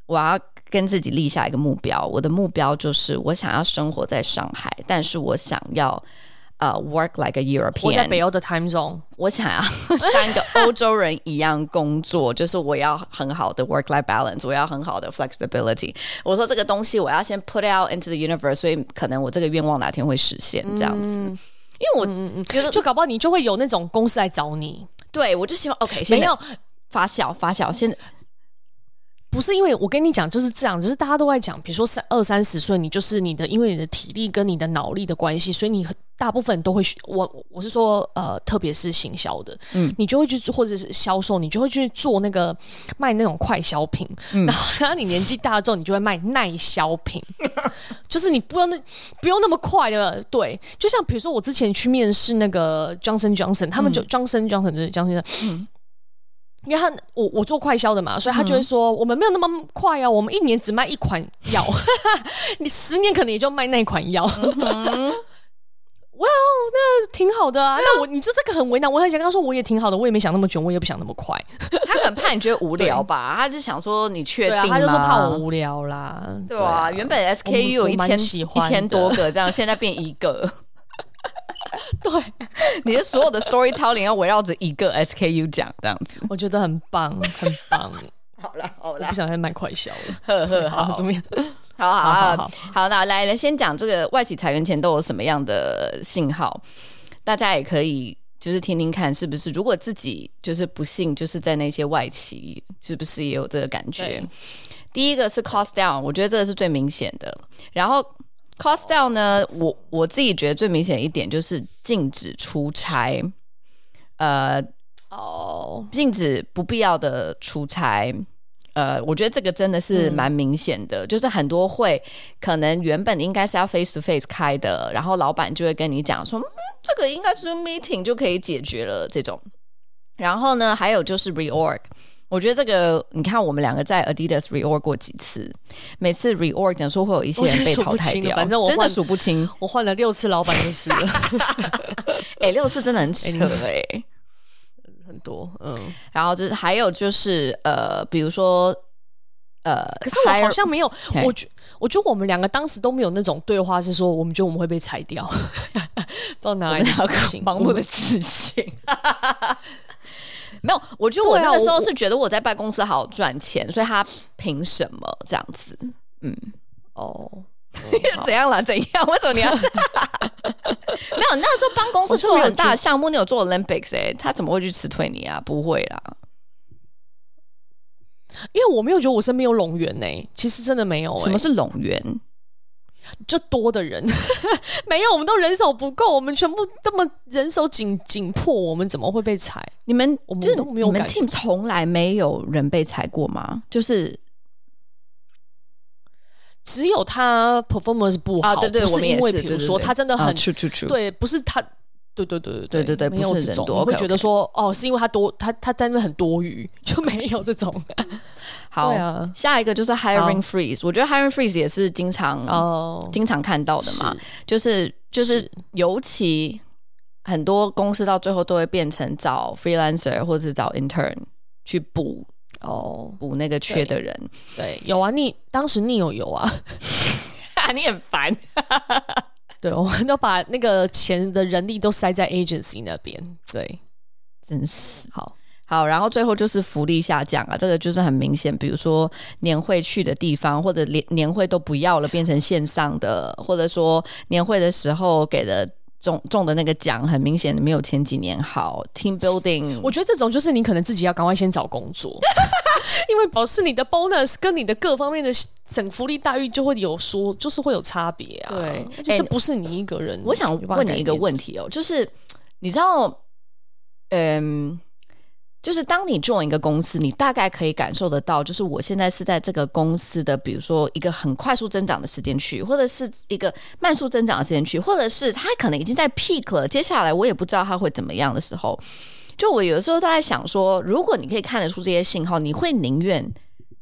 我要跟自己立下一个目标，我的目标就是我想要生活在上海，但是我想要呃、uh, work like a European，我在北欧的 time zone，我想要像一个欧洲人一样工作，就是我要很好的 work life balance，我要很好的 flexibility。我说这个东西我要先 put out into the universe，所以可能我这个愿望哪天会实现这样子。嗯、因为我嗯嗯觉得就搞不好你就会有那种公司来找你，对我就希望 OK，先要发酵发酵，现在。不是因为我跟你讲就是这样，只是大家都在讲，比如说三二三十岁，你就是你的，因为你的体力跟你的脑力的关系，所以你大部分都会去。我我是说，呃，特别是行销的，嗯，你就会去或者是销售，你就会去做那个卖那种快消品。嗯，然后，然后你年纪大了之后，你就会卖耐销品，*laughs* 就是你不用那不用那么快的。对，就像比如说我之前去面试那个 Johnson Johnson，他们就 Johnson Johnson 就是 Johnson，嗯。因为他我我做快销的嘛，所以他就会说、嗯、我们没有那么快啊，我们一年只卖一款药，*laughs* 你十年可能也就卖那款药。哇，*laughs* 那挺好的啊。那我你说这个很为难，我很想跟他说我也挺好的，我也没想那么久，我也不想那么快。*laughs* 他可能怕你觉得无聊吧，他就想说你确定吗？他就说怕我无聊啦。对啊，原本 SKU 有一千一千多个这样，现在变一个。*laughs* 对，你的所有的 storytelling 要围绕着一个 SKU 讲，这样子，我觉得很棒，很棒。*laughs* 好了，好了，不想再卖快销了。呵呵，*laughs* 好，怎么样？好好好好，好，那来来先讲这个外企裁员前都有什么样的信号？大家也可以就是听听看，是不是？如果自己就是不幸就是在那些外企，是不是也有这个感觉？第一个是 cost down，我觉得这个是最明显的。然后。Cost down 呢？我我自己觉得最明显一点就是禁止出差，呃，哦，禁止不必要的出差，呃，我觉得这个真的是蛮明显的，嗯、就是很多会可能原本应该是要 face to face 开的，然后老板就会跟你讲说，嗯，这个应该是 meeting 就可以解决了这种。然后呢，还有就是 reorg。我觉得这个，你看我们两个在 Adidas reorg 过几次，每次 reorg 讲说会有一些人被淘汰掉，反正我真的数不清。我换了六次老板就是了，哎、欸，六次真的很扯哎、欸，很多嗯。然后就是还有就是呃，比如说呃，可是我好像没有，我觉我觉得我们两个当时都没有那种对话，是说我们觉得我们会被裁掉，*laughs* 到哪里去盲目的自信。*laughs* 没有，我觉得我那个时候是觉得我在办公室好好赚钱，所以他凭什么这样子？嗯，哦，*laughs* 怎样了？怎样？为什么你要这样？*laughs* 没有，那个时候办公室做很大的项目，你有做 Olympics 哎、欸，他怎么会去辞退你啊？不会啦，因为我没有觉得我身边有冗员呢。其实真的没有、欸。什么是冗员？就多的人没有，*laughs* 我们都人手不够，我们全部这么人手紧紧迫，我们怎么会被裁？你们我们都没有，你们 team 从来没有人被裁过吗？就是只有他 performance 不好，啊、对对，不是因为比如说他真的很对，不是他，对对对对对对不是这种我会觉得说哦是因为他多他他在那很多余就没有这种 *laughs* 好下一个就是 hiring freeze 我觉得 hiring freeze 也是经常哦经常看到的嘛就是就是尤其很多公司到最后都会变成找 freelancer 或是找 intern 去补哦补那个缺的人对有啊你当时你有有啊 *laughs* 你很烦。对，我们都把那个钱的人力都塞在 agency 那边。对，真是好。好，然后最后就是福利下降啊，这个就是很明显，比如说年会去的地方，或者年年会都不要了，变成线上的，或者说年会的时候给的中中的那个奖，很明显没有前几年好。Team building，我觉得这种就是你可能自己要赶快先找工作，*laughs* 因为保持你的 bonus 跟你的各方面的整福利待遇就会有说，就是会有差别啊。对，这不是你一个人。我想问你一个问题哦，就是你知道，嗯。就是当你做一个公司，你大概可以感受得到，就是我现在是在这个公司的，比如说一个很快速增长的时间区，或者是一个慢速增长的时间区，或者是它可能已经在 peak 了，接下来我也不知道它会怎么样的时候，就我有的时候都在想说，如果你可以看得出这些信号，你会宁愿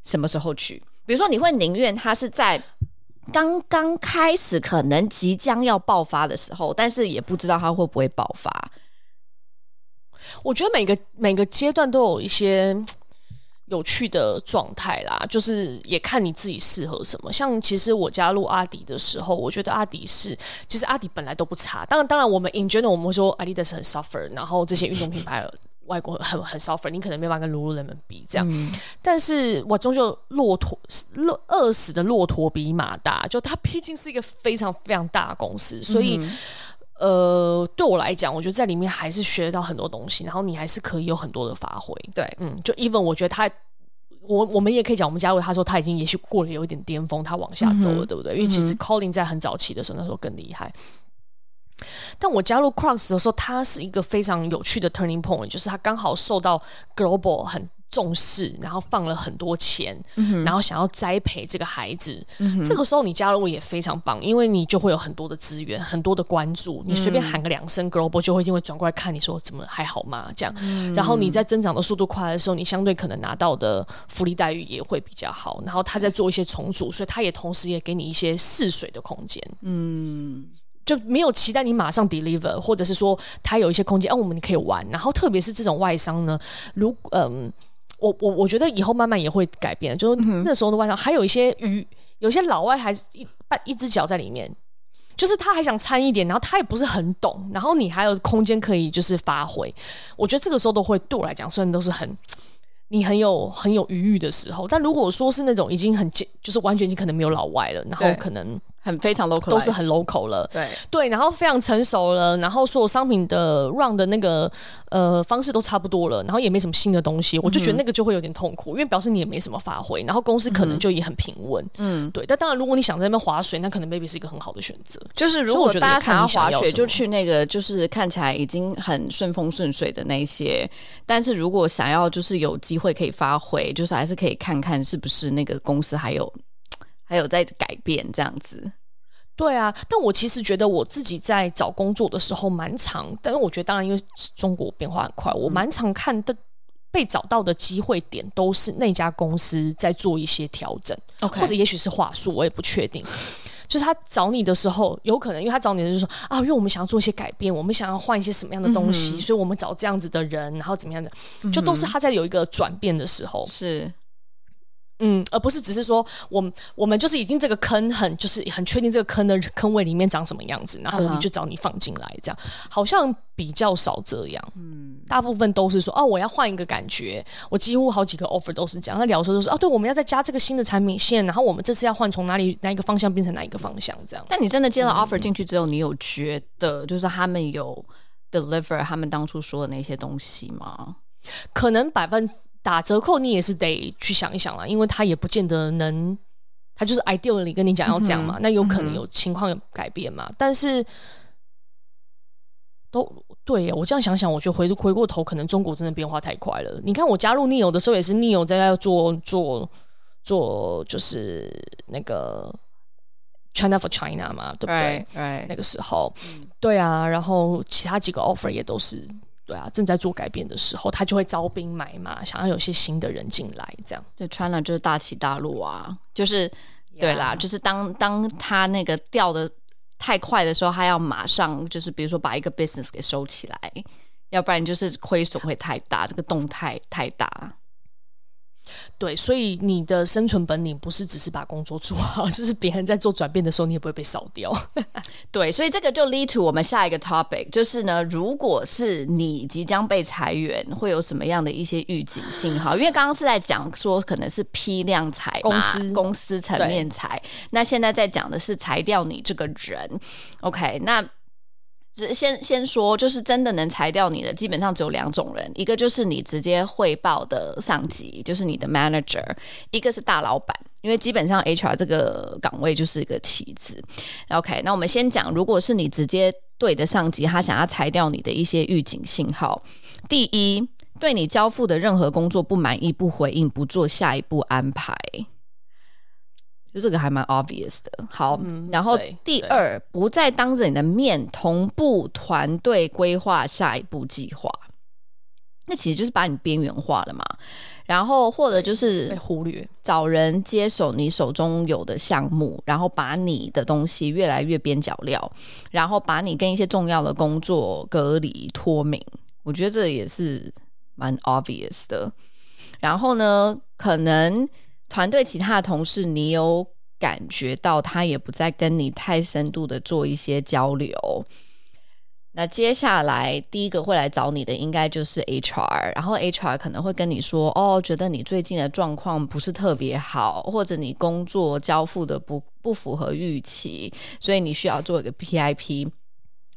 什么时候去？比如说，你会宁愿它是在刚刚开始，可能即将要爆发的时候，但是也不知道它会不会爆发。我觉得每个每个阶段都有一些 *tsk* 有趣的状态啦，就是也看你自己适合什么。像其实我加入阿迪的时候，我觉得阿迪是，其实阿迪本来都不差。当然，当然我们 in general 我们会说 Adidas 很 suffer，然后这些运动品牌外国很很 suffer，你可能没办法跟 Lululemon 比这样。嗯、但是我终究骆驼饿饿死的骆驼比马大，就它毕竟是一个非常非常大的公司，所以。嗯呃，对我来讲，我觉得在里面还是学得到很多东西，然后你还是可以有很多的发挥。对，嗯，就 even 我觉得他，我我们也可以讲，我们加入他说他已经也许过了有一点巅峰，他往下走了，嗯、对不对？因为其实 Colin 在很早期的时候，那时候更厉害。但我加入 Crocs 的时候，他是一个非常有趣的 turning point，就是他刚好受到 Global 很。重视，然后放了很多钱，嗯、然后想要栽培这个孩子。嗯、这个时候你加入也非常棒，因为你就会有很多的资源，很多的关注。你随便喊个两声 global，就会一定会转过来看你说怎么还好吗？这样。嗯、然后你在增长的速度快的时候，你相对可能拿到的福利待遇也会比较好。然后他在做一些重组，所以他也同时也给你一些试水的空间。嗯，就没有期待你马上 deliver，或者是说他有一些空间，哦、啊，我们可以玩。然后特别是这种外商呢，如嗯。我我我觉得以后慢慢也会改变，就是那时候的外商还有一些鱼，有些老外还是一半一只脚在里面，就是他还想参一点，然后他也不是很懂，然后你还有空间可以就是发挥，我觉得这个时候都会对我来讲，虽然都是很你很有很有余裕的时候，但如果说是那种已经很就是完全已经可能没有老外了，然后可能。很非常 local，都是很 local 了，对对，然后非常成熟了，然后所有商品的 run 的那个呃方式都差不多了，然后也没什么新的东西，我就觉得那个就会有点痛苦，因为表示你也没什么发挥，然后公司可能就也很平稳，嗯，对。但当然，如果你想在那边划水，那可能 maybe 是一个很好的选择。就是如果大家想要滑雪，就去那个就是看起来已经很顺风顺水的那些。但是如果想要就是有机会可以发挥，就是还是可以看看是不是那个公司还有。还有在改变这样子，对啊，但我其实觉得我自己在找工作的时候蛮长，但是我觉得当然因为中国变化很快，我蛮常看的被找到的机会点都是那家公司在做一些调整，Okay. 或者也许是话术，我也不确定。就是他找你的时候，有可能因为他找你的就是说啊，因为我们想要做一些改变，我们想要换一些什么样的东西，嗯、所以我们找这样子的人，然后怎么样的，就都是他在有一个转变的时候。是。嗯，而不是只是说我们我们就是已经这个坑很就是很确定这个坑的坑位里面长什么样子，然后我们就找你放进来，这样、uh. 好像比较少这样。嗯，大部分都是说哦，我要换一个感觉。我几乎好几个 offer 都是这样。他聊的时候都是哦，对，我们要再加这个新的产品线，然后我们这次要换从哪里哪一个方向变成哪一个方向这样。但你真的接到 offer 进去之后，嗯、你有觉得就是他们有 deliver 他们当初说的那些东西吗？可能百分。打折扣你也是得去想一想啦，因为他也不见得能，他就是 ideally 跟你讲要讲嘛，嗯、那有可能有情况有改变嘛。嗯、但是都对呀，我这样想想，我觉得回回过头，可能中国真的变化太快了。你看我加入 Neo 的时候，也是 Neo 在做做做，就是那个 China for China 嘛，对不对？对，那个时候，嗯、对啊，然后其他几个 offer 也都是。对啊，正在做改变的时候，他就会招兵买马，想要有些新的人进来，这样。对，China 就是大起大落啊，就是对啦.就是当当他那个掉的太快的时候，他要马上就是比如说把一个 business 给收起来，要不然就是亏损会太大，这个动态太大。对，所以你的生存本领不是只是把工作做好，*laughs* 就是别人在做转变的时候，你也不会被扫掉。*laughs* 对，所以这个就 lead to 我们下一个 topic，就是呢，如果是你即将被裁员，会有什么样的一些预警信号？因为刚刚是在讲说可能是批量裁公司公司层面裁，那现在在讲的是裁掉你这个人。OK，那。只先先说，就是真的能裁掉你的，基本上只有两种人，一个就是你直接汇报的上级，就是你的 manager；一个是大老板，因为基本上 HR 这个岗位就是一个棋子。OK，那我们先讲，如果是你直接对的上级，他想要裁掉你的一些预警信号，第一，对你交付的任何工作不满意、不回应、不做下一步安排。就这个还蛮 obvious 的，好，嗯、然后第二，不再当着你的面同步团队规划下一步计划，那其实就是把你边缘化了嘛。然后或者就是被忽略，找人接手你手中有的项目，然后把你的东西越来越边角料，然后把你跟一些重要的工作隔离脱敏。我觉得这也是蛮 obvious 的。然后呢，可能。团队其他的同事，你有感觉到他也不再跟你太深度的做一些交流。那接下来第一个会来找你的，应该就是 HR，然后 HR 可能会跟你说：“哦，觉得你最近的状况不是特别好，或者你工作交付的不不符合预期，所以你需要做一个 PIP。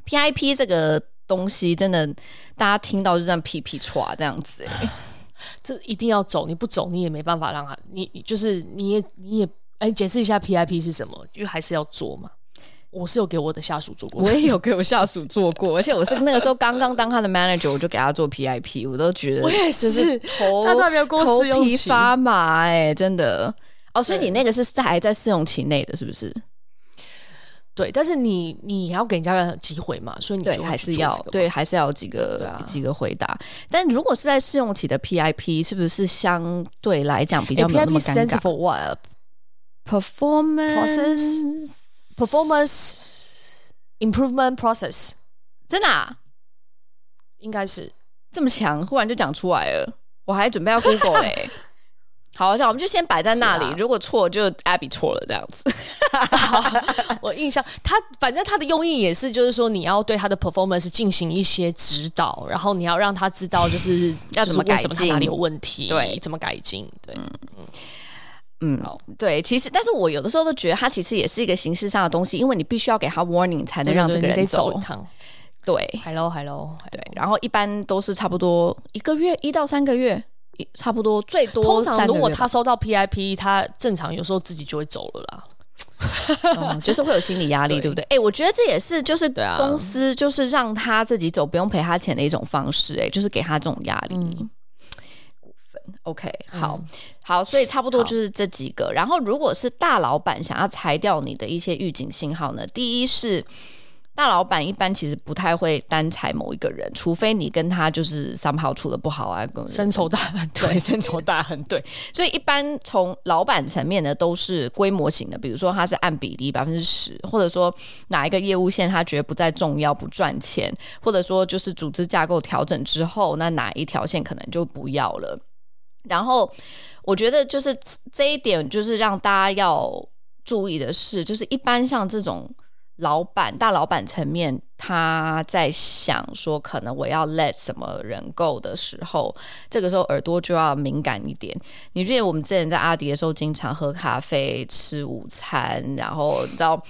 PIP 这个东西真的，大家听到就这样皮皮剉这样子。”这一定要走，你不走你也没办法让他，你就是你也你也哎，解释一下 PIP 是什么？因为还是要做嘛。我是有给我的下属做过，我也有给我下属做过，而且我是那个时候刚刚当他的 manager，我就给他做 PIP，我都觉得我也是头他公司头皮发麻哎、欸，真的哦。所以你那个是在还在试用期内的，是不是？对，但是你你要给人家机会嘛，所以你对还是要对，还是要有几个、啊、几个回答。但如果是在试用期的 PIP，是不是相对来讲比较没有那么尴尬？欸、PIP stands for what? Performance performance improvement process，真的啊？应该是这么强，忽然就讲出来了，我还准备要 Google 嘞、*laughs* 欸。好，像我们就先摆在那里。啊、如果错，就 Abby 错了这样子。*laughs* 我印象他，反正他的用意也是，就是说你要对他的 performance 进行一些指导，然后你要让他知道，就是 *laughs* 要怎么改进，哪里有问题，对，怎么改进，对，嗯嗯对。其实，但是我有的时候都觉得，他其实也是一个形式上的东西，因为你必须要给他 warning 才能让这个人走。对，Hello，Hello，对。然后一般都是差不多一个月，一到三个月。差不多，最多通常如果他收到 PIP，他正常有时候自己就会走了啦，嗯、*laughs* 就是会有心理压力，对，不对？哎、欸，我觉得这也是就是公司就是让他自己走，不用赔他钱的一种方式、欸，哎，就是给他这种压力。嗯、股份，OK，好、嗯、好，所以差不多就是这几个。然后，如果是大老板想要裁掉你的一些预警信号呢，第一是大老板一般其实不太会单裁某一个人，除非你跟他就是 somehow 处的不好啊，深仇大恨，对，深仇大恨，对。所以一般从老板层面的都是规模型的，比如说他是按比例百分之十，或者说哪一个业务线他觉得不再重要不赚钱，或者说就是组织架构调整之后，那哪一条线可能就不要了。然后我觉得就是这一点，就是让大家要注意的是，就是一般像这种。老板、大老板层面，他在想说，可能我要 let 什么人 go 的时候，这个时候耳朵就要敏感一点。你记得我们之前在阿迪的时候，经常喝咖啡、吃午餐，然后你知道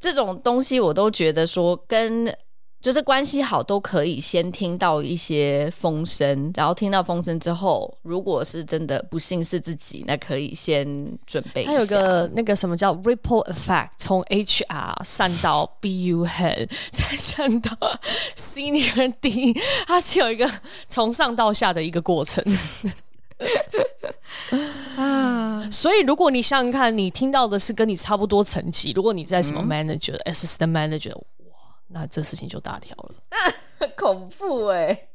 这种东西，我都觉得说跟。就是关系好都可以先听到一些风声，然后听到风声之后，如果是真的不幸是自己，那可以先准备一下。它有个那个什么叫 ripple effect，从 HR 散到 BU head，再散到 senior D，它是有一个从上到下的一个过程。*laughs* 啊，所以如果你想想看，你听到的是跟你差不多层级，如果你在什么 manager，assistant、嗯、manager。那这事情就大条了，*laughs* 恐怖哎、欸！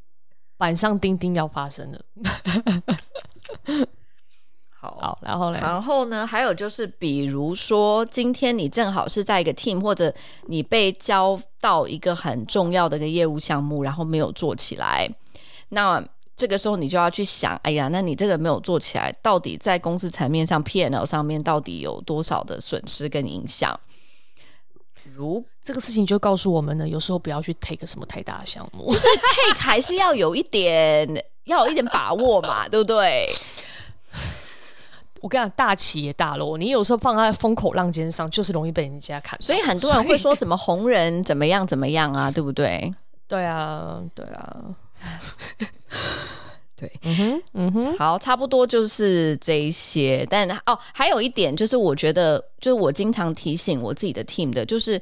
板上钉钉要发生了。*laughs* 好，好，然后呢？然后呢？还有就是，比如说今天你正好是在一个 team，或者你被交到一个很重要的一个业务项目，然后没有做起来，那这个时候你就要去想，哎呀，那你这个没有做起来，到底在公司层面上、P&L 上面到底有多少的损失跟影响？如这个事情就告诉我们呢，有时候不要去 take 什么太大的项目，就是 take 还是要有一点，要有一点把握嘛，*laughs* 对不对？我跟你讲，大起也大落，你有时候放在风口浪尖上，就是容易被人家看。所以很多人会说什么红人怎么样怎么样啊，对不对？对啊，对啊。对，嗯哼，嗯哼，好，差不多就是这一些。但哦，还有一点就是，我觉得就是我经常提醒我自己的 team 的，就是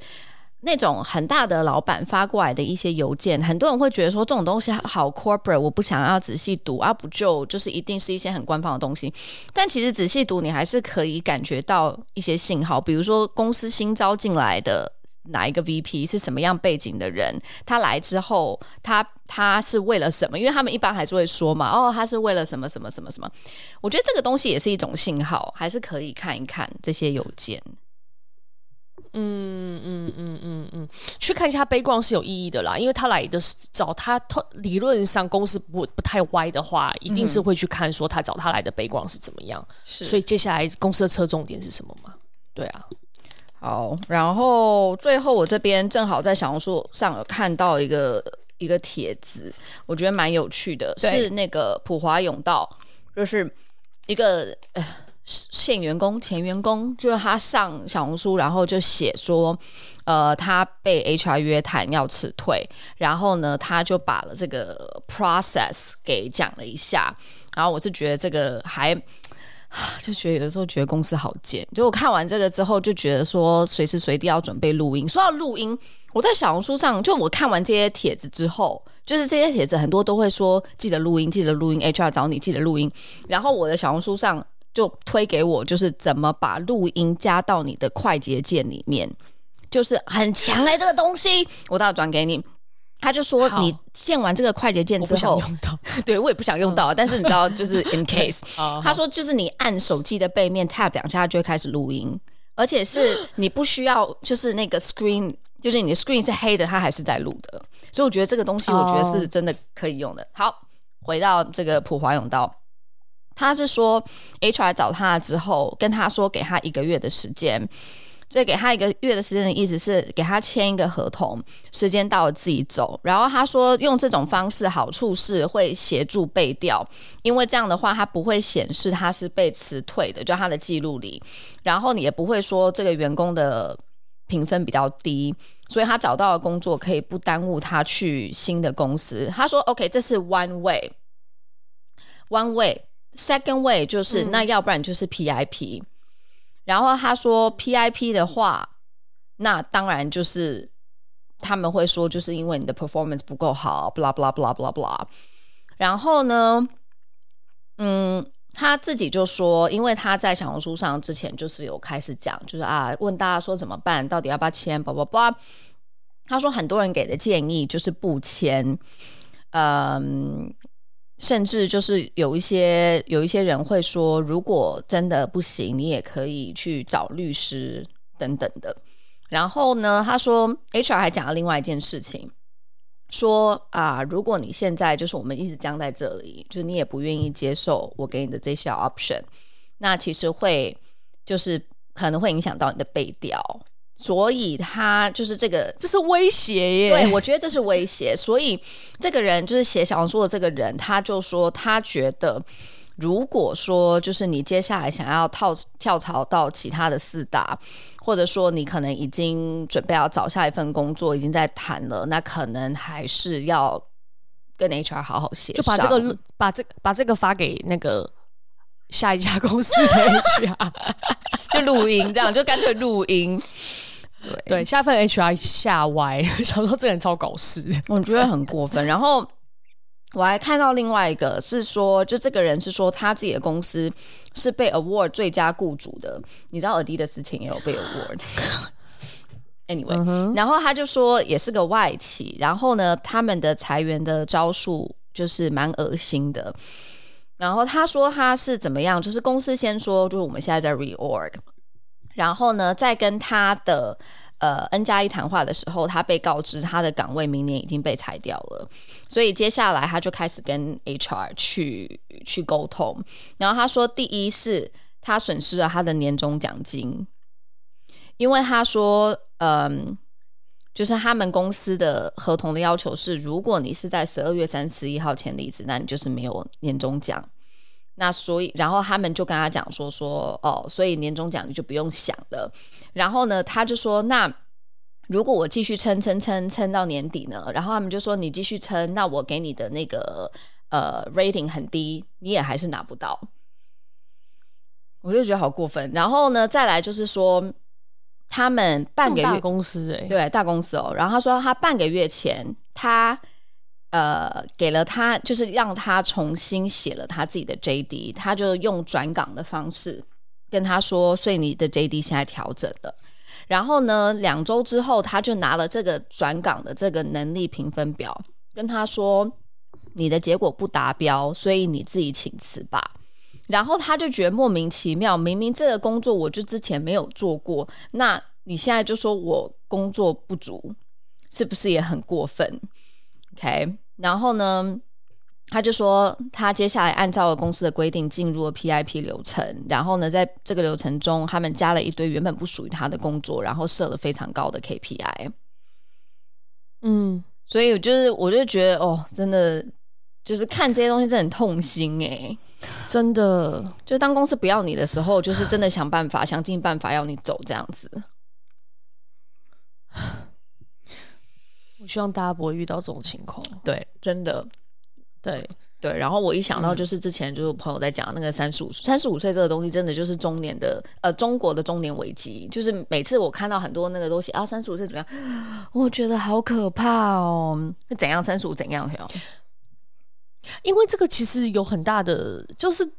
那种很大的老板发过来的一些邮件，很多人会觉得说这种东西好 corporate，我不想要仔细读啊，不就就是一定是一些很官方的东西。但其实仔细读，你还是可以感觉到一些信号，比如说公司新招进来的。哪一个 VP 是什么样背景的人？他来之后，他他是为了什么？因为他们一般还是会说嘛，哦，他是为了什么什么什么什么。我觉得这个东西也是一种信号，还是可以看一看这些邮件。嗯嗯嗯嗯嗯，去看一下背光是有意义的啦，因为他来的是找他，理论上公司不不太歪的话，一定是会去看说他找他来的背光是怎么样。是，所以接下来公司的侧重点是什么嘛？对啊。好，然后最后我这边正好在小红书上有看到一个一个帖子，我觉得蛮有趣的，是那个普华永道，就是一个呃现员工、前员工，就是他上小红书，然后就写说，呃，他被 HR 约谈要辞退，然后呢，他就把了这个 process 给讲了一下，然后我是觉得这个还。*sighs* 就觉得有的时候觉得公司好贱，就我看完这个之后就觉得说随时随地要准备录音。说到录音，我在小红书上，就我看完这些帖子之后，就是这些帖子很多都会说记得录音，记得录音，HR 找你记得录音。然后我的小红书上就推给我，就是怎么把录音加到你的快捷键里面，就是很强哎、这个东西我倒要转给你。他就说：“你建完这个快捷键之后，我 *laughs* 对我也不想用到。嗯、但是你知道，就是 in *laughs* case，他说就是你按手机的背面 tap 两下就会开始录音，而且是 *gasps* 你不需要，就是那个 screen，就是你的 screen 是黑的，它还是在录的。所以我觉得这个东西，我觉得是真的可以用的。好，回到这个普华永道，他是说 HR 找他之后，跟他说给他一个月的时间。”所以给他一个月的时间的意思是给他签一个合同，时间到了自己走。然后他说用这种方式好处是会协助背调，因为这样的话他不会显示他是被辞退的，就他的记录里。然后你也不会说这个员工的评分比较低，所以他找到了工作可以不耽误他去新的公司。他说 OK，这是 one way，one way，second way 就是、嗯、那要不然就是 PIP。然后他说，PIP 的话，那当然就是他们会说，就是因为你的 performance 不够好，blah blah blah blah blah。然后呢，嗯，他自己就说，因为他在小红书上之前就是有开始讲，就是啊，问大家说怎么办，到底要不要签，blah blah blah。他说很多人给的建议就是不签，嗯，甚至就是有一些有一些人会说，如果真的不行，你也可以去找律师等等的。然后呢，他说 HR 还讲了另外一件事情。说啊，如果你现在就是我们一直僵在这里，就是你也不愿意接受我给你的这些 option，那其实会就是可能会影响到你的背调，所以他就是这个这是威胁耶。对，我觉得这是威胁，所以这个人就是写小红书的这个人，他就说他觉得。如果说就是你接下来想要跳跳槽到其他的四大，或者说你可能已经准备要找下一份工作，已经在谈了，那可能还是要跟 HR 好好协商，就把这个把这把这个发给那个下一家公司的 HR，*laughs* 就录音这样，就干脆录音。对对，下份 HR 吓歪，*laughs* 想说这个人超搞事，我觉得很过分。然后。我还看到另外一个是说，就这个人是说他自己的公司是被 award 最佳雇主的，你知道 Adidas 的事情也有被 award。*laughs* Anyway，、嗯、然后他就说也是个外企，然后呢，他们的裁员的招数就是蛮恶心的。然后他说他是怎么样，就是公司先说就是我们现在在 reorg，然后呢再跟他的。呃，N 加一谈话的时候，他被告知他的岗位明年已经被裁掉了，所以接下来他就开始跟 HR 去去沟通。然后他说，第一是他损失了他的年终奖金，因为他说，嗯，就是他们公司的合同的要求是，如果你是在十二月三十一号前离职，那你就是没有年终奖。那所以，然后他们就跟他讲说说哦，所以年终奖你就不用想了。然后呢，他就说，那如果我继续撑撑撑撑到年底呢？然后他们就说，你继续撑，那我给你的那个呃 rating 很低，你也还是拿不到。我就觉得好过分。然后呢，再来就是说，他们半个月大公司哎、欸，对大公司哦。然后他说他半个月前他。呃，给了他，就是让他重新写了他自己的 JD，他就用转岗的方式跟他说，所以你的 JD 现在调整了。然后呢，两周之后，他就拿了这个转岗的这个能力评分表，跟他说，你的结果不达标，所以你自己请辞吧。然后他就觉得莫名其妙，明明这个工作我就之前没有做过，那你现在就说我工作不足，是不是也很过分？OK，然后呢，他就说他接下来按照了公司的规定进入了 PIP 流程，然后呢，在这个流程中，他们加了一堆原本不属于他的工作，然后设了非常高的 KPI。嗯，所以就是我就觉得哦，真的就是看这些东西真的很痛心哎，真的，就当公司不要你的时候，就是真的想办法想尽办法要你走这样子。我希望大家不会遇到这种情况。对，真的，对对。然后我一想到，就是之前就是朋友在讲那个三十五岁，三十五岁这个东西，真的就是中年的呃中国的中年危机。就是每次我看到很多那个东西啊，三十五岁怎么样？*gasps* 我觉得好可怕哦。那怎样？三十五怎样？因为这个其实有很大的，就是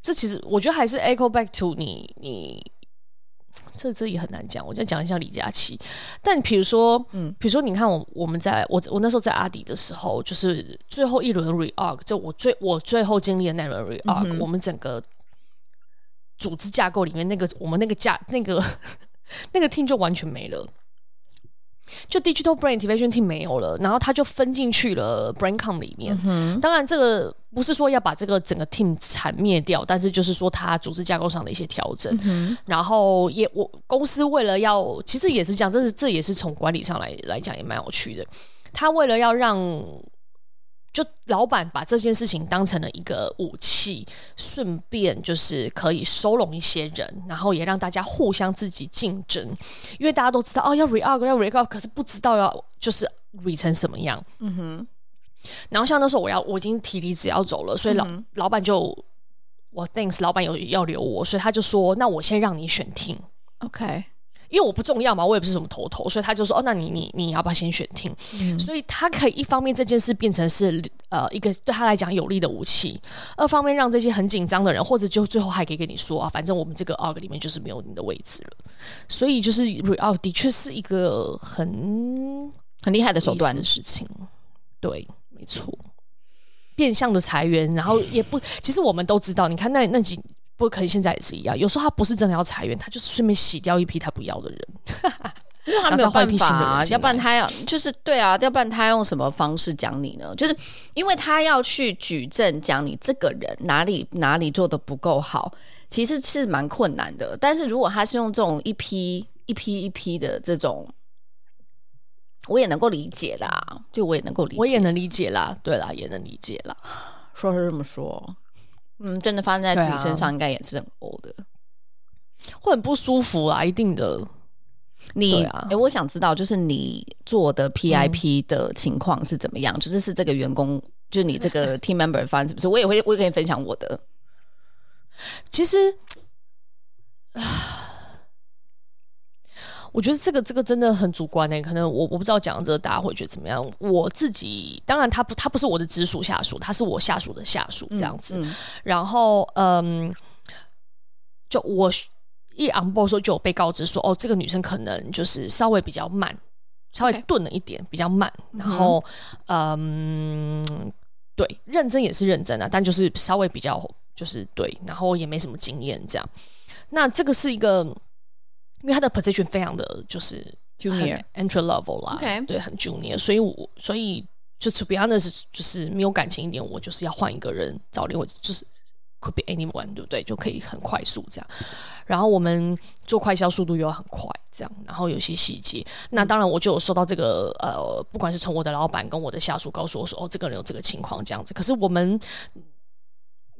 这其实我觉得还是 echo back to 你你。这这也很难讲，我就讲一下李佳琦。但比如说，嗯，比如说，你看我我们在我我那时候在阿迪的时候，就是最后一轮 reorg，就我最我最后经历的那轮 reorg，、我们整个组织架构里面那个我们那个架那个那个 team 就完全没了。就 Digital Brand Activation Team 没有了，然后他就分进去了 BrandCom 里面。嗯、当然，这个不是说要把这个整个 team 铲灭掉，但是就是说他组织架构上的一些调整。嗯、然后也我公司为了要，其实也是这样，这是这也是从管理上来来讲也蛮有趣的。他为了要让。就老板把这件事情当成了一个武器，顺便就是可以收拢一些人，然后也让大家互相自己竞争，因为大家都知道哦要 reorg 要 reorg，可是不知道要就是 re 成什么样。嗯哼。然后像那时候我要我已经提离职要走了，所以老、嗯、老板就我 thanks 老板有要留我，所以他就说那我先让你选 team，OK。因为我不重要嘛，我也不是什么头头，所以他就说：“哦，那你你你要不要先选听？”嗯、所以他可以一方面这件事变成是呃一个对他来讲有利的武器，二方面让这些很紧张的人，或者就最后还可以跟你说啊，反正我们这个 org 里面就是没有你的位置了。所以就是 reorg 的确是一个很很厉害的手段的事情。对，没错，变相的裁员，然后也不，*laughs* 其实我们都知道，你看那那几，不可能现在也是一样，有时候他不是真的要裁员，他就是顺便洗掉一批他不要的人。*laughs* 因为他没有办法啊，要不然他要就是对啊，要不然他用什么方式讲你呢？就是因为他要去举证讲你这个人哪里哪里做的不够好，其实是蛮困难的。但是如果他是用这种一批一批一批的这种，我也能够理解啦，就我也能够理解，我也能理解啦，对啦，也能理解啦。说是这么说，嗯，真的发生在自己身上，应该也是很欧的，会很不舒服啊，一定的。你哎、啊欸，我想知道，就是你做的 PIP 的情况是怎么样？嗯、就是是这个员工，就是你这个 *laughs* team member 发生什么事？我也会，我也可以分享我的。其实啊，我觉得这个这个真的很主观诶、欸。可能我我不知道讲这个大家会觉得怎么样。我自己当然他不他不是我的直属下属，他是我下属的下属这样子。嗯嗯、然后嗯，就我。一 on board 的时候就有被告知说，哦，这个女生可能就是稍微比较慢，稍微钝了一点.比较慢。然后，嗯，嗯，对，认真也是认真啊，但就是稍微比较就是对，然后也没什么经验这样。那这个是一个，因为他的 position 非常的就是 junior entry level 啦.对，很 junior，所以我所以就 to be honest 就是没有感情一点，我就是要换一个人找另外就是 could be anyone，对不对？就可以很快速这样。然后我们做快销速度又很快，这样，然后有些细节，那当然我就有收到这个呃，不管是从我的老板跟我的下属告诉我说，哦，这个人有这个情况这样子，可是我们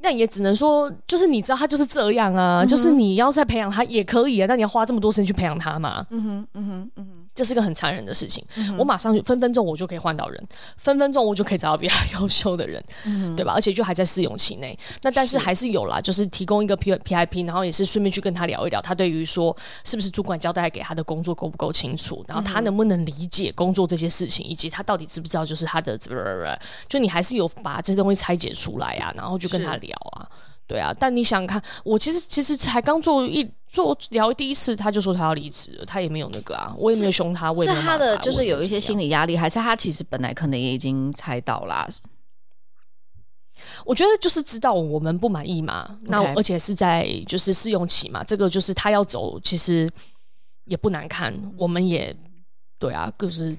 那也只能说，就是你知道他就是这样啊，嗯、就是你要再培养他也可以啊，那你要花这么多时间去培养他嘛？嗯哼，嗯哼，嗯哼。这是个很残忍的事情，嗯、我马上就分分钟我就可以换到人，分分钟我就可以找到比他优秀的人，嗯、对吧？而且就还在试用期内，那但是还是有啦，是就是提供一个 P P I P，然后也是顺便去跟他聊一聊，他对于说是不是主管交代给他的工作够不够清楚，然后他能不能理解工作这些事情，以及他到底知不知道就是他的，就你还是有把这些东西拆解出来啊，然后就跟他聊啊。对啊，但你想看，我其实其实才刚做一做聊第一次，他就说他要离职了，他也没有那个啊，我也没有凶他，是我也没有骂他，是他的就是有一些心理压力，还是他其实本来可能也已经猜到啦。我觉得就是知道我们不满意嘛.那而且是在就是试用期嘛，这个就是他要走，其实也不难看，我们也对啊，就是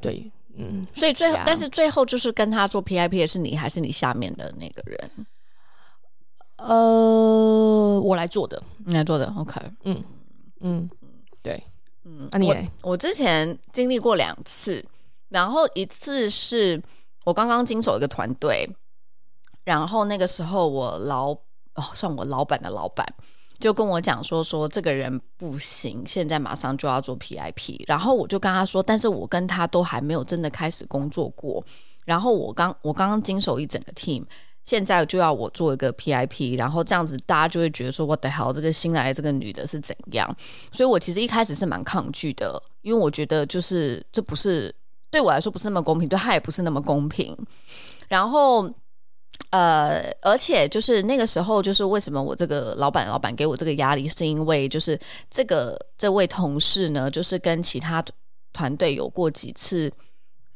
对，嗯，所以最后，啊、但是最后就是跟他做 PIP 的是你还是你下面的那个人？呃，我来做的，你来做的，OK，嗯嗯，对，嗯，啊你，我我之前经历过两次，然后一次是我刚刚经手一个团队，然后那个时候我老哦，算我老板的老板就跟我讲说说这个人不行，现在马上就要做 PIP，然后我就跟他说，但是我跟他都还没有真的开始工作过，然后我刚我刚刚经手一整个 team。现在就要我做一个 PIP，然后这样子大家就会觉得说，What the hell，这个新来这个女的是怎样？所以我其实一开始是蛮抗拒的，因为我觉得就是这不是对我来说不是那么公平，对她也不是那么公平。然后呃，而且就是那个时候，就是为什么我这个老板老板给我这个压力，是因为就是这个这位同事呢，就是跟其他团队有过几次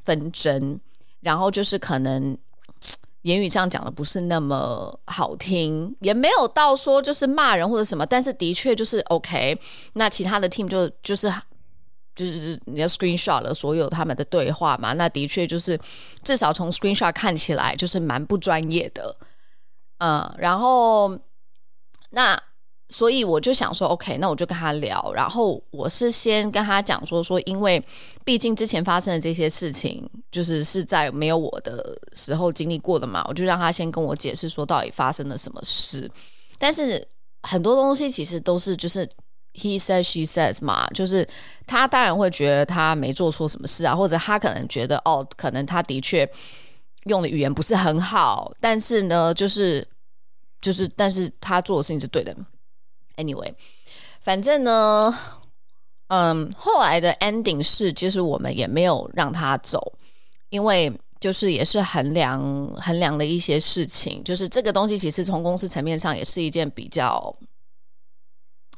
纷争，然后就是可能。言语上讲的不是那么好听，也没有到说就是骂人或者什么，但是的确就是 OK。那其他的 team 就就是就是你要 screenshot 了所有他们的对话嘛，那的确就是至少从 screenshot 看起来就是蛮不专业的，嗯，然后那。所以我就想说，OK，那我就跟他聊。然后我是先跟他讲说，说因为毕竟之前发生的这些事情，就是是在没有我的时候经历过的嘛。我就让他先跟我解释说到底发生了什么事。但是很多东西其实都是就是 he says she says 嘛，就是他当然会觉得他没做错什么事啊，或者他可能觉得哦，可能他的确用的语言不是很好，但是呢，就是就是，但是他做的事情是对的。Anyway，反正呢，嗯，后来的 ending 是，其实我们也没有让他走，因为就是也是衡量衡量的一些事情，就是这个东西其实从公司层面上也是一件比较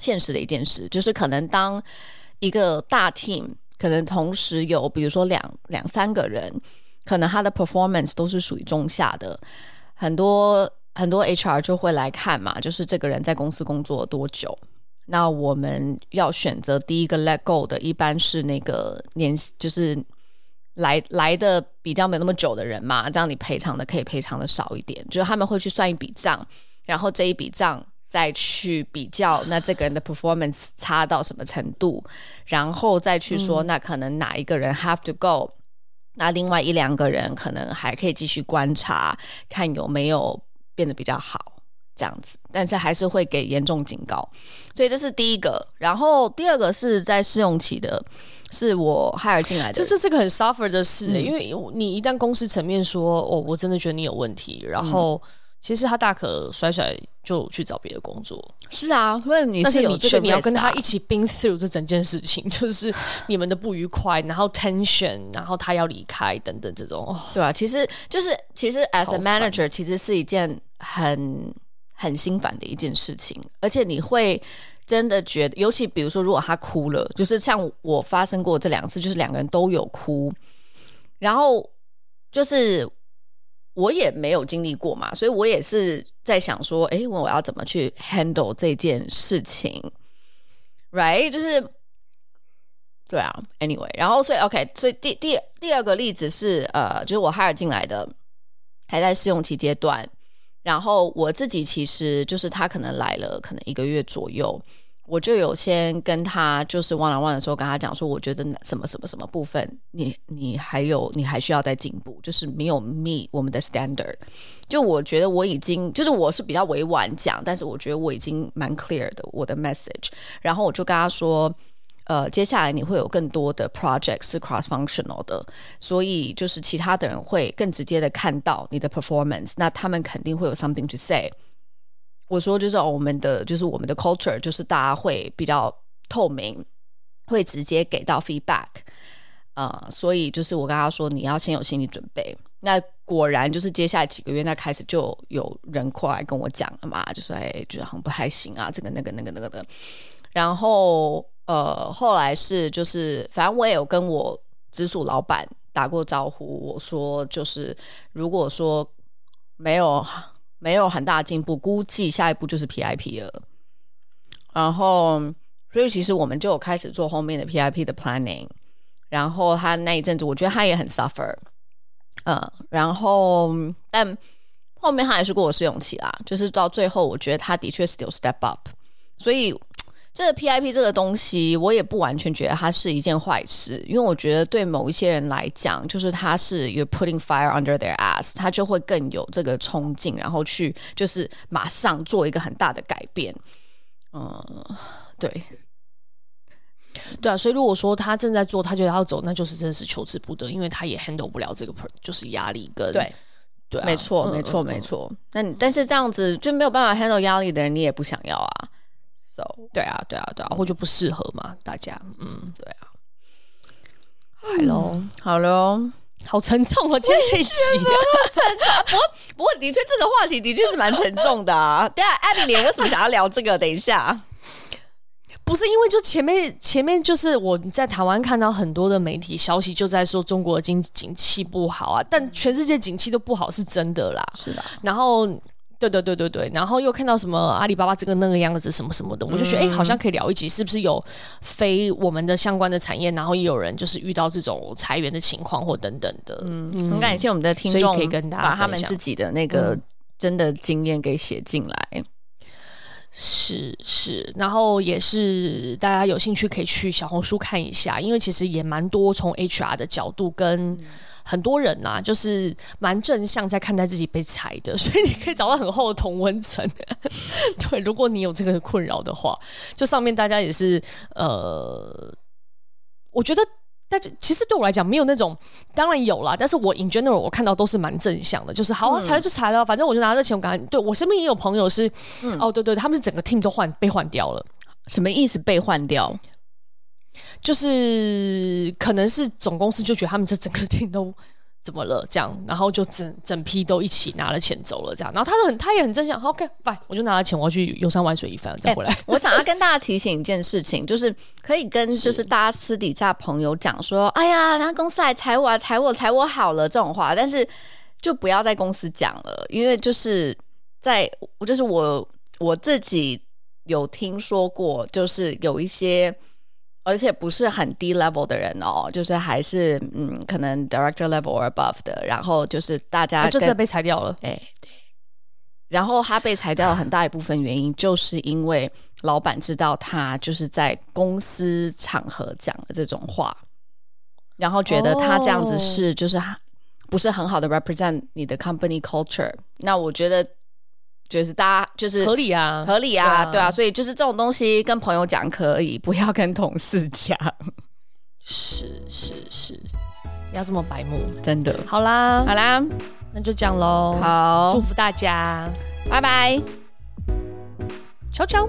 现实的一件事，就是可能当一个大 team 可能同时有比如说两两三个人，可能他的 performance 都是属于中下的，很多很多 HR 就会来看嘛，就是这个人在公司工作多久。那我们要选择第一个 let go 的，一般是那个年，就是来来的比较没那么久的人嘛，这样你赔偿的可以赔偿的少一点。就是他们会去算一笔账，然后这一笔账再去比较，那这个人的 performance 差到什么程度，然后再去说，那可能哪一个人 have to go，那另外一两个人可能还可以继续观察，看有没有变得比较好。这样子，但是还是会给严重警告，所以这是第一个。然后第二个是在试用期的，是我 hire 进来的，这这是个很 suffer 的事、欸嗯，因为你一旦公司层面说哦，我真的觉得你有问题，然后、嗯、其实他大可甩甩就去找别的工作。是啊，因为你是有这个、啊、你要跟他一起 been through 这整件事情，*laughs* 就是你们的不愉快，然后 tension，然后他要离开等等这种。哦、对啊，其实就是其实 as a manager，其实是一件很。很心烦的一件事情，而且你会真的觉得，尤其比如说，如果他哭了，就是像我发生过这两次，就是两个人都有哭，然后就是我也没有经历过嘛，所以我也是在想说，哎，我我要怎么去 handle 这件事情，right？就是对啊，anyway，然后所以 OK，所以第第第二个例子是呃，就是我 hire 进来的，还在试用期阶段。然后我自己其实就是他可能来了，可能一个月左右，我就有先跟他就是 one on one 的时候跟他讲说，我觉得什么什么什么部分，你你还有你还需要再进步，就是没有 meet 我们的 standard。就我觉得我已经就是我是比较委婉讲，但是我觉得我已经蛮 clear 的我的 message。然后我就跟他说。呃，接下来你会有更多的 project 是 cross functional 的，所以就是其他的人会更直接的看到你的 performance，那他们肯定会有 something to say。我说就是我们的就是我们的 culture 就是大家会比较透明，会直接给到 feedback。呃，所以就是我跟他说你要先有心理准备。那果然就是接下来几个月那开始就有人过来跟我讲了嘛，就说哎，觉得很不太行啊，这个那个那个那个的，然后。呃，后来是就是，反正我也有跟我直属老板打过招呼，我说就是，如果说没有没有很大进步，估计下一步就是 PIP 了。然后，所以其实我们就有开始做后面的 PIP 的 planning。然后他那一阵子，我觉得他也很 suffer。嗯，然后但后面他还是给我试用期啦，就是到最后，我觉得他的确是有 step up，所以。这个 PIP 这个东西，我也不完全觉得它是一件坏事，因为我觉得对某一些人来讲，就是他是 you're putting fire under their ass，他就会更有这个冲劲，然后去就是马上做一个很大的改变。嗯，对，对啊，所以如果说他正在做，他就要走，那就是真是求之不得，因为他也 handle 不了这个就是压力跟对对、啊，没错，没错，没错。那你但是这样子就没有办法 handle 压力的人，你也不想要啊。So, 对啊，对啊，对啊，或者不适合嘛？大家，嗯，对啊。好喽，好喽，好沉重哦，今天这一集沉重。*laughs* 不过，不过的确，这个话题的确是蛮沉重的啊。等下，Abby，你有什么想要聊这个？等一下，不是因为就前面前面就是我在台湾看到很多的媒体消息，就在说中国的经景气不好啊，但全世界景气都不好是真的啦，是的。然后。对对对对对，然后又看到什么阿里巴巴这个那个样子什么什么的，我就觉得哎、嗯，好像可以聊一集，是不是有非我们的相关的产业，然后也有人就是遇到这种裁员的情况或等等的。嗯，很感谢我们的听众，可以跟大家把他们自己的那个真的经验给写进来。嗯、是是，然后也是大家有兴趣可以去小红书看一下，因为其实也蛮多从 HR 的角度跟。嗯很多人呐、啊，就是蛮正向在看待自己被裁的，*laughs* 所以你可以找到很厚的同温层。*laughs* 对，如果你有这个困扰的话，就上面大家也是呃，我觉得大家其实对我来讲没有那种，当然有啦，但是我 in general 我看到都是蛮正向的，就是好好裁了就裁了，反正我就拿着钱，我赶紧对我身边也有朋友是，嗯、哦对对，他们是整个 team 都换被换掉了，什么意思？被换掉？就是可能是总公司就觉得他们这整个 team 都怎么了？这样，然后就整整批都一起拿了钱走了，这样。然后他都很，他也很正向。OK，fine，我就拿了钱，我要去游山玩水一番，再回来。欸、我想要跟大家提醒一件事情，就是可以跟就是大家私底下朋友讲说，哎呀，然后公司来裁我啊，裁我，裁我好了这种话，但是就不要在公司讲了，因为就是在，就是我我自己有听说过，就是有一些。而且不是很低 level 的人哦，就是还是嗯，可能 director level or above 的，然后就是大家就这被裁掉了，哎对，然后他被裁掉了很大一部分原因，就是因为老板知道他就是在公司场合讲的这种话，然后觉得他这样子是就是不是很好的 represent 你的 company culture，那我觉得。就是大家就是合理啊，合理啊，对啊，所以就是这种东西跟朋友讲可以，不要跟同事讲。是是是，不要这么白目，真的。好啦，好啦，那就这样喽。好，祝福大家，拜拜，悄悄。